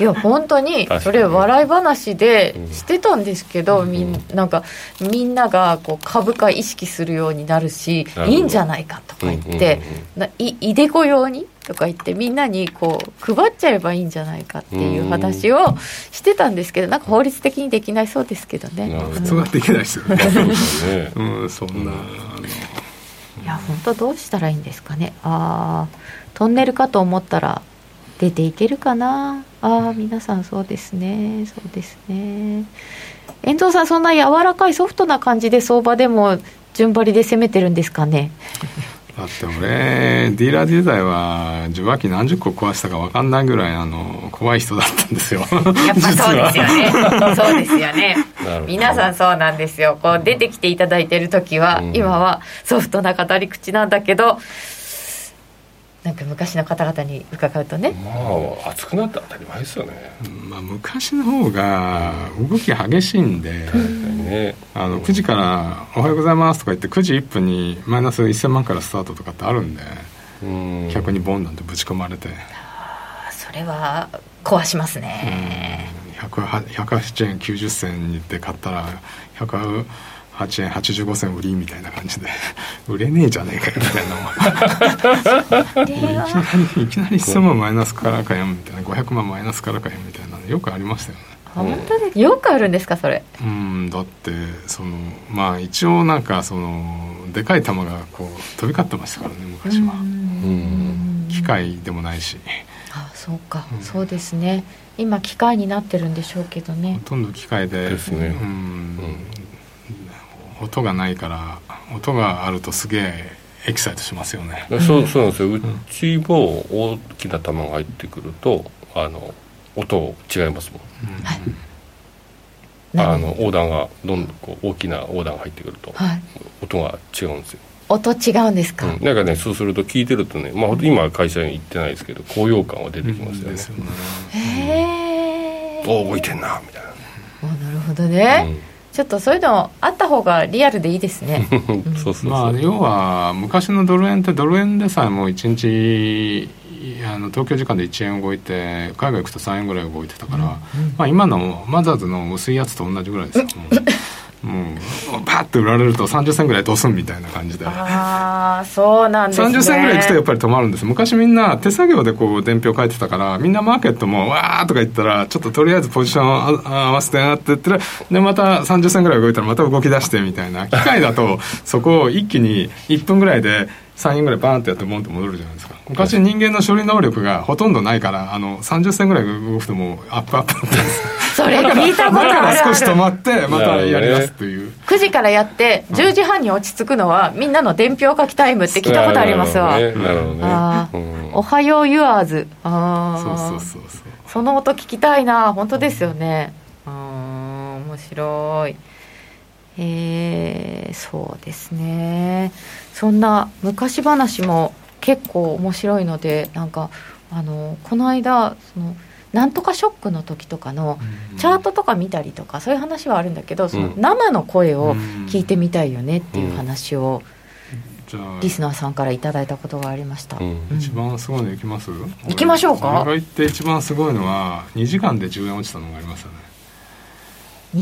いや本当にそれ笑い話でうんしてたんですけど、みんなんかみんながこう株価意識するようになるしいいんじゃないかとか言って、ないいでこ用にとか言ってみんなにこう配っちゃえばいいんじゃないかっていう話をしてたんですけどなんか法律的にできないそうですけど。ね。普通はできないですよね。そ うんそんな、いや本当どうしたらいいんですかね。ああトンネルかと思ったら出ていけるかな？ああ皆さんそうですね。そうですね。遠藤さんそんな柔らかいソフトな感じで相場でも順張りで攻めてるんですかね？だって俺ディーラー時代は受話器何十個壊したか分かんないぐらいあの怖い人だったんですよ。やっぱそうですよね。そうですよね。皆さんそうなんですよ。こう出てきていただいてる時は、うん。今はソフトな語り口なんだけどなんか昔の方々に伺うとね。まあ熱くなって当たり前ですよね。まあ、昔の方が動き激しいんで、ね。あの9時から「おはようございます」とか言って9時1分にマイナス1000万からスタートとかってあるんで、うん。客にボンなんてぶち込まれて、あそれは壊しますね、108円90銭で買ったら108円85銭売りみたいな感じで。売れねえじゃねえかよみたいな。いきなりいきなり1000万マイナスからかよみたいな。500万マイナスからかよみたいなのよくありましたよね。本当ですよくあるんですかそれ？うんだってそのまあ一応なんかそのでかい球がこう飛び交ってましたからね昔は。機械でもないし。あそうか、うん、そうですね。今機械になってるんでしょうけどね。ほとんど機械で。ですね、うん、音がないから音があるとすげえエキサイトしますよね、そうそうなんですよ。うちも大きな球が入ってくるとあの音違いますもん、はい。あの横断がどんどんこう大きな横断が入ってくると、はい、音が違うんですよ。音違うんですか、うん、なんかねそうすると聞いてるとね、まあ、今会社に行ってないですけど高揚感は出てきますよね、うん、へえお動いてんなみたいな。おなるほどね、うんちょっとそういうのあった方がリアルでいいですね。そうそうまあ要は昔のドル円ってドル円でさえもう1日あの東京時間で1円動いて海外行くと3円ぐらい動いてたから、うん、まあ、今のマザーズの薄いやつと同じぐらいですよ、もうパッと売られると30銭ぐらいどうすんみたいな感じでああそうなんですね。30銭ぐらいいくとやっぱり止まるんです。昔みんな手作業でこう伝票書いてたからみんなマーケットもわーとか言ったらちょっととりあえずポジション合わせてなって言ったらでまた30銭ぐらい動いたらまた動き出してみたいな機械だとそこを一気に1分ぐらいで3円ぐらいバーンってやってボンと戻るじゃないですか。昔人間の処理能力がほとんどないからあの30銭ぐらい動くともうアップアップってそれ聞いたことあるだから少し止まってまたやり出すという、9時からやって10時半に落ち着くのは、みんなの伝票書きタイムって聞いたことありますわ、なるほどね、おはようユアーズ。ああそうそうそうそう。その音聞きたいな。本当ですよね。うん。面白い。えー、そうですね。そんな昔話も結構面白いのでなんかあのこの間そのなんとかショックの時とかのチャートとか見たりとかそういう話はあるんだけどその生の声を聞いてみたいよねっていう話をリスナーさんからいただいたことがありました、一番すごいのいきます？いきましょうか？俺が言って一番すごいのは2時間で10円落ちたのがありますよね。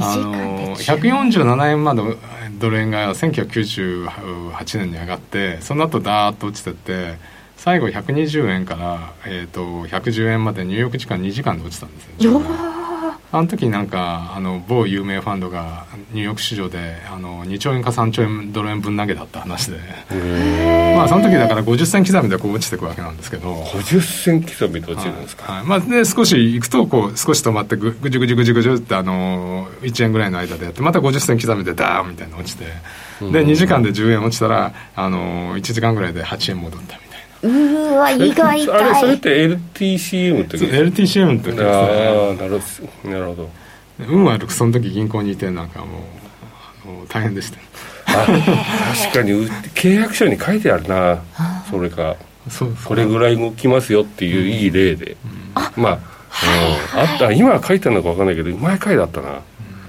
あの147円までドル円が1998年に上がってその後ダーッと落ちてって最後120円から、えーと、110円までニューヨーク時間2時間で落ちたんですよ。あの時なんかあの某有名ファンドがニューヨーク市場であの2兆円か3兆円ドル円分投げだった話で。まあその時だから50銭刻みでこう落ちていくわけなんですけど。50銭刻みで落ちるんですか、はい。はい、まあ、で少し行くとこう少し止まってぐぐじゅぐじゅぐじゅぐじゅってあの1円ぐらいの間でやってまた50銭刻みでダーンみたいな落ちて。で2時間で10円落ちたらあの1時間ぐらいで8円戻ったみたいな。うわ胃が痛い。あれそれって LTCM って時 LTCM って時ですね。ああなるなるほど。運悪くその時銀行にいてなんかもうあの大変でした。あ確かに契約書に書いてあるな。それか。そうこれぐらい動きますよっていういい例で、うん、まあ、うん、あった。今は書いてるのか分かんないけど前書いてあったな。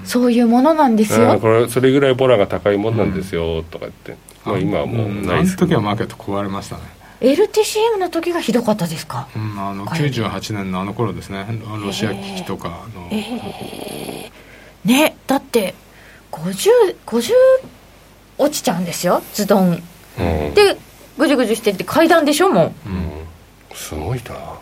そういうものなんですよ。これそれぐらいボラが高いもんなんですよ、とか言って、まあ、今はもうないですけど、あの時はマーケット壊れましたね LTCM の時がひどかったですか、うん、あの98年のあの頃ですね。ロシア危機とかの、えー、ねだって5050 50落ちちゃうんですよズドン、うん、でぐじゅぐじゅしてって階段でしょもう、うん、すごいな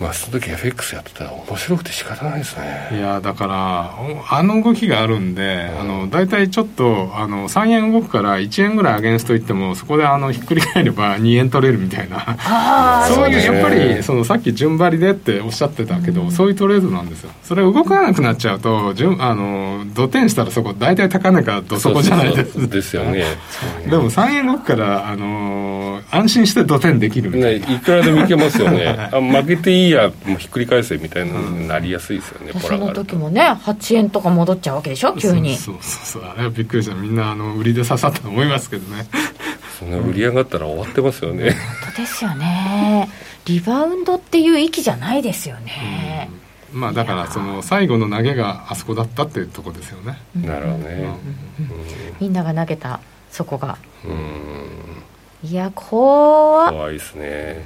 まあその時 FX やってたら面白くて仕方ないですね。いやだからあの動きがあるんで、うん、あの大体ちょっとあの3円動くから1円ぐらいアゲンストいってもそこであのひっくり返れば2円取れるみたいな。そういうやっぱりそのさっき順張りでっておっしゃってたけど、うん、そういうトレードなんですよ。それ動かなくなっちゃうと順あの土点したらそこ大体高値かどそこじゃないです。かですよね。でも3円動くからあの安心して土点できるみたいな、ね、いくらでもいけますよね。あ負けていいやもうひっくり返せみたいなになりやすいですよね、うん、その時もね8円とか戻っちゃうわけでしょ？急にそうそうそう。あれはびっくりした。みんなあの売りで刺さったと思いますけどね。そんな売り上がったら終わってますよね、本当ですよね。リバウンドっていう域じゃないですよね、うん、まあだからその最後の投げがあそこだったっていうとこですよね、なるほどね、みんなが投げたそこが。いや怖怖いですね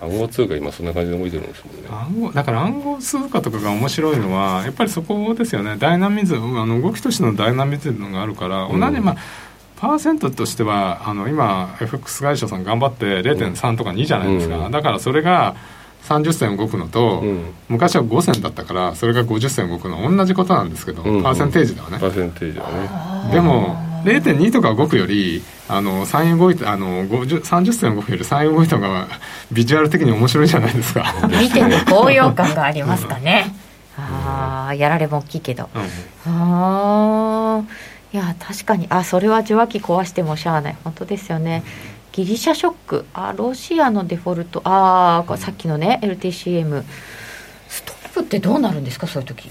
暗号通貨今そんな感じで動いてるんですもんね。暗号だから暗号通貨とかが面白いのはやっぱりそこですよね。ダイナミズムあの動きとしてのダイナミズムがあるから、同じまあパーセントとしてはあの今 FX 会社さん頑張って0.3とか2じゃないですか、うん、だからそれが30銭動くのと、うん、昔は5銭だったからそれが50銭動くの。同じことなんですけど、うんうん、パーセンテージではね。パーセンテージはね。でも0.2とか動くよりあの3円動いてあの30銭動くより3円動いた方が ビジュアル的に面白いじゃないですか。見てて高揚感がありますかね、うん、ああやられも大きいけど、うん、ああいや確かに。あそれは受話器壊してもしゃあない。本当ですよね。ギリシャショック。あロシアのデフォルト。ああさっきのね LTCM ストップってどうなるんですか？そういう時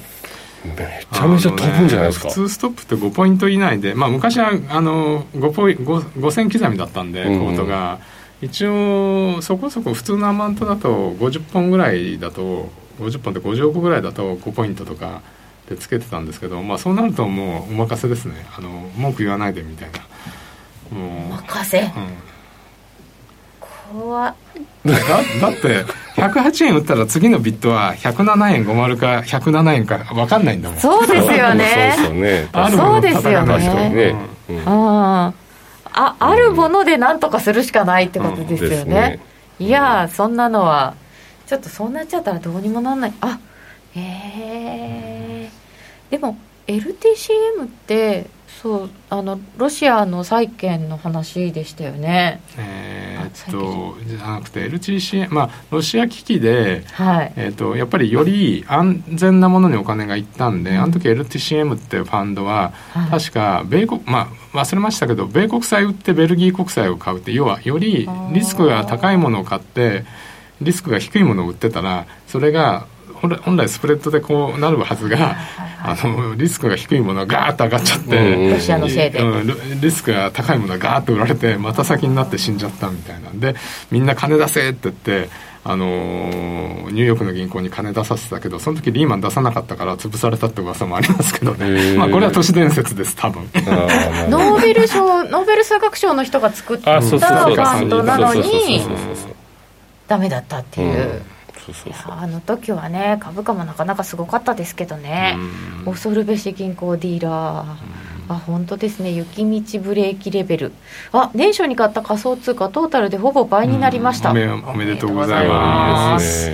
めちゃめちゃ飛ぶんじゃないですか、ね、普通ストップって5ポイント以内で、まあ、昔はあの 5, ポイ 5, 5線刻みだったんで、コートが。一応そこそこ普通のアマウントだと50本ぐらいだと50本って50億ぐらいだと5ポイントとかでつけてたんですけど、まあ、そうなるともうお任せですね。あの文句言わないでみたいな。もう。任せ、うん怖だだって108円売ったら次のビットは107円50か107円か分かんないんだもん。そうですよね。そうね。そうですよね、うん、あああるもので何とかするしかないってことですよね。うん、いやそんなのはちょっとそうなっちゃったらどうにもなんない。あへえでも LTCM ってそうあのロシアの債券の話でしたよね。えー、っとじゃなくて LTCM まあロシア危機で、はい、えー、っとやっぱりより安全なものにお金がいったんで、うん、あの時 LTCM っていうファンドは、はい、確か米国まあ忘れましたけど米国債売ってベルギー国債を買うって要はよりリスクが高いものを買ってリスクが低いものを売ってたらそれが本来スプレッドでこうなるはずが、あのリスクが低いものがガーッと上がっちゃって、ロシアのせいで、リスクが高いものがガーッと売られてまた先になって死んじゃったみたいなんでみんな金出せって言ってあのニューヨークの銀行に金出させたけどその時リーマン出さなかったから潰されたって噂もありますけどね、まあ、これは都市伝説です多分。ノーベル賞ノーベル数学賞の人が作ったファンドなのにダメだったっていう。そうそうあの時はね株価もなかなかすごかったですけどね。恐るべし銀行ディーラー。あ本当ですね。雪道ブレーキレベル。あ年初に買った仮想通貨トータルでほぼ倍になりました、おめでとうございます。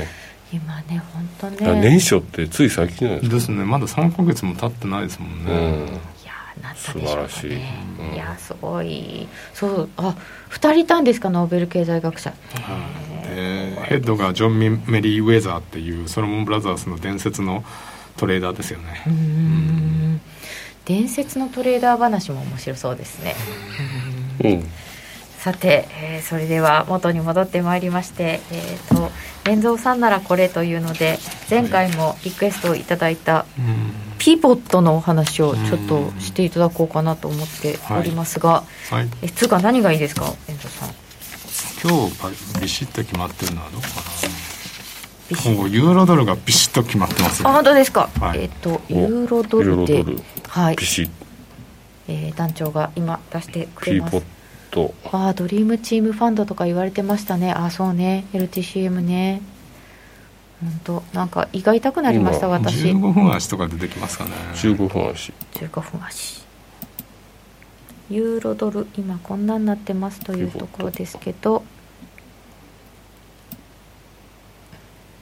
今ね本当ね。年初ってつい最近なんですですね。まだ3か月も経ってないですもんね、うんなったでしょうかね、うん、いやすごい。そうあ2人いたんですかノーベル経済学者、えー、ヘッドがジョン・メリー・ウェザーっていうソロモン・ブラザーズの伝説のトレーダーですよね。うん。伝説のトレーダー話も面白そうですね。うん。さて、えー、それでは元に戻ってまいりまして、えーと、遠蔵さんならこれというので前回もリクエストをいただいたピボットのお話をちょっとしていただこうかなと思っておりますが、はい。はい、えつうか何がいいですか遠蔵さん？今日ビシッと決まってるのはどこかな？もうユーロドルがビシッと決まってます、ね、あ本当ですか、はい、えっ、ー、とユーロドルではい。ビシッ。えー、団長が今出してくれますと。ああドリームチームファンドとか言われてましたね。ああそうね。LTCM ね。本当なんか胃が痛くなりました私。15分足とか出てきますかね。15分足。15分足。ユーロドル今こんなになってますというところですけど。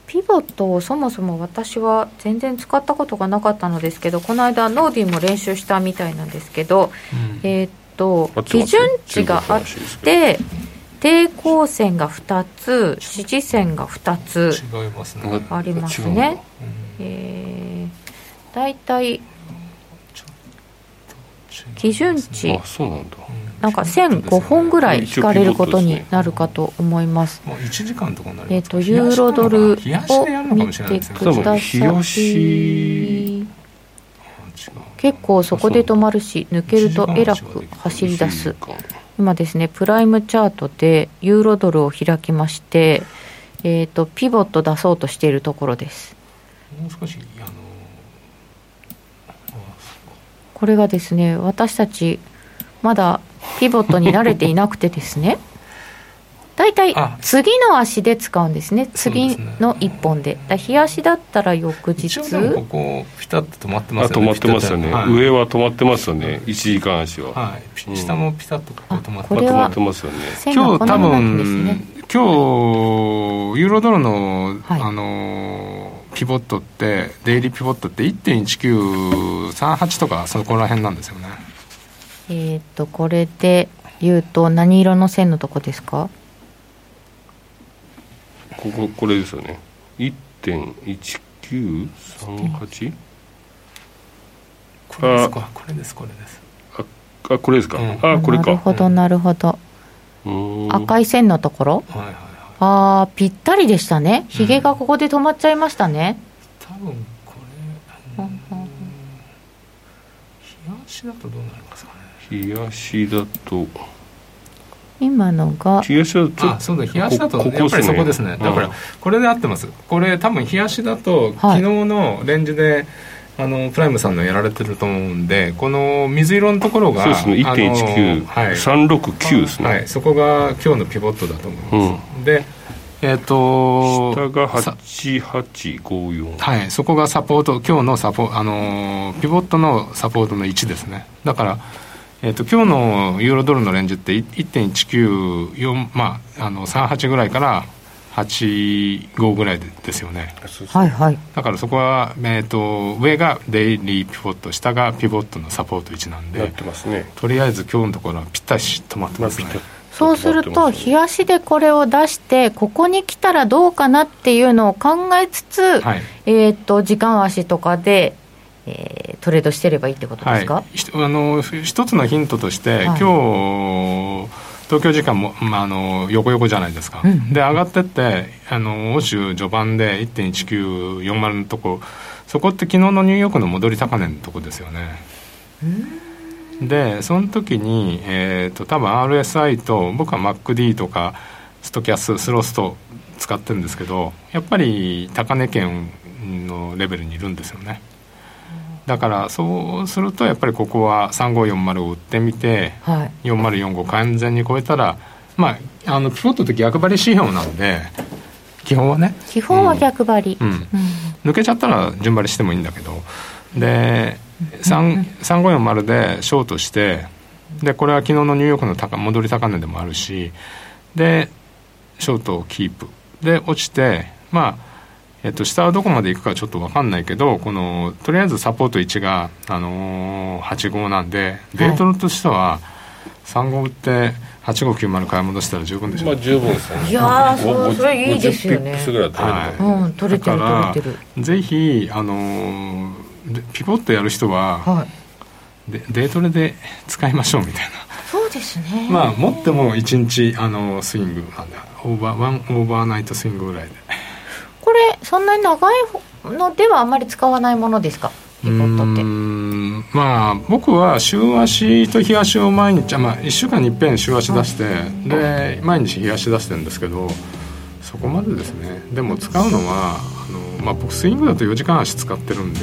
ピボットをそもそも私は全然使ったことがなかったのですけどこの間ノーディーも練習したみたいなんですけど、うん、えっ、と基準値があって抵抗線が2つ支持線が2つありますね。えー、大体基準値。なんか線5本ぐらい引かれることになるかと思います。えっ、とユーロドルを見てください。結構そこで止まるし抜けるとえらく走り出す。今ですねプライムチャートでユーロドルを開きましてえっ、ー、とピボット出そうとしているところです。もう少しあのこれがですね私たちまだピボットに慣れていなくてですね大大体あ。次の足で使うんですね。次の1本で。だ日足だったら翌日。ここピタッと止まってあますよね。止まってますよね、はい。上は止まってますよね。1時間足は、はい。ピ下もピタッとここ止まってこれはま止まってますよね。今日多分、ね。今日ユーロドルの、はい。あのーピボットってデイリーピボットって1.1938とかそこら辺なんですよね。えっ、とこれで言うと何色の線のとこですか？こここれですよね。1.1938これですか。これですこれです。あこれですか、うん。あこれか。なるほどなるほど、うーん。赤い線のところ？はいはいはい。ああぴったりでしたね。ひげがここで止まっちゃいましたね、多分これうんうん冷やしだとどうなりますかね。冷やしだと今のが冷やしだとあそうだ冷やしだとやっぱりそこですね。だからうんこれで合ってます。これ多分冷やしだと昨日のレンジであのプライムさんのやられてると思うんでこの水色のところがそうですね。あの1.19、はい。369ですね、はい、そこが今日のピボットだと思います、でえっ、と下がさ8854はい。そこがサポート今日のサポあのーピボットのサポートの1ですね。だからえー、と今日のユーロドルのレンジって1.194、まあ、あの38ぐらいから85ぐらいでですよね。はいはい。だからそこは、えー、と上がデイリーピボット下がピボットのサポート1なんなっでてますね。とりあえず今日のところはぴったり止まってますね、そうすると冷やしでこれを出してここに来たらどうかなっていうのを考えつつ、はい。えっ、と時間足とかで、えートレードしてればいいってことですか、はい、ひあのふ一つのヒントとして、はい。今日東京時間も、まあ、あの横横じゃないですか、うん。で上がってってあの欧州序盤で1.1940のとこそこって昨日のニューヨークの戻り高値のとこですよね。でその時に、えー、と多分 RSI と僕は MacD とかストキャススロースト使ってるんですけどやっぱり高値圏のレベルにいるんですよねだからそうするとやっぱりここは3540を売ってみてはい。4045完全に超えたらまああのピボットって逆張り指標なんで基本はね、基本は逆張り、うん、うん。抜けちゃったら順張りしてもいいんだけど。で3 3540でショートしてでこれは昨日のニューヨークの高戻り高値でもあるしでショートをキープ。で落ちてまあえっと、下はどこまで行くかちょっと分かんないけどこのとりあえずサポート1が、あのー、85なんでデートとしては35売って8590買い戻したら十分でしょ。まあ十分ですね。いやそうそれいいですよね。50ピップスぐらい取れると思ううん取れてるだから取れてる。ぜひ、あのーでピボットやる人ははい。でデートレで使いましょうみたいそうですね。なまあ持っても1日、あのースイングなんだオーバーワンオーバーナイトスイングぐらいでこれそんなに長いのではあんまり使わないものですか？ピボットって。うーんまあ僕は週足と日足を毎日、まあ、1週間にいっぺん週足出して、で毎日日足出してるんですけどそこまでですね。でも使うのはあの、まあ、僕スイングだと4時間足使ってるんで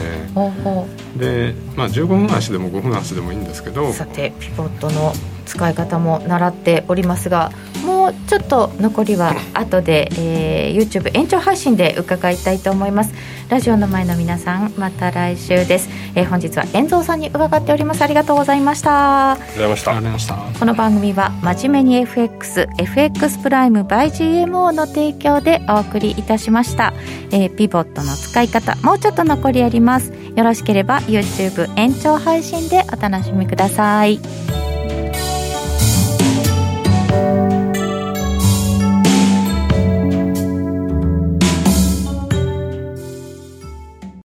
で、まあ、15分足でも5分足でもいいんですけどうさてピボットの使い方も習っておりますがもうちょっと残りは後で、えー YouTube 延長配信で伺いたいと思います。ラジオの前の皆さんまた来週です、えー本日は遠蔵さんに伺っております。ありがとうございました。ありがとうございました。ありがとうございました。この番組は真面目に FXFX プライム by GMO の提供でお送りいたしました、えーピボットの使い方もうちょっと残りあります。よろしければ YouTube 延長配信でお楽しみください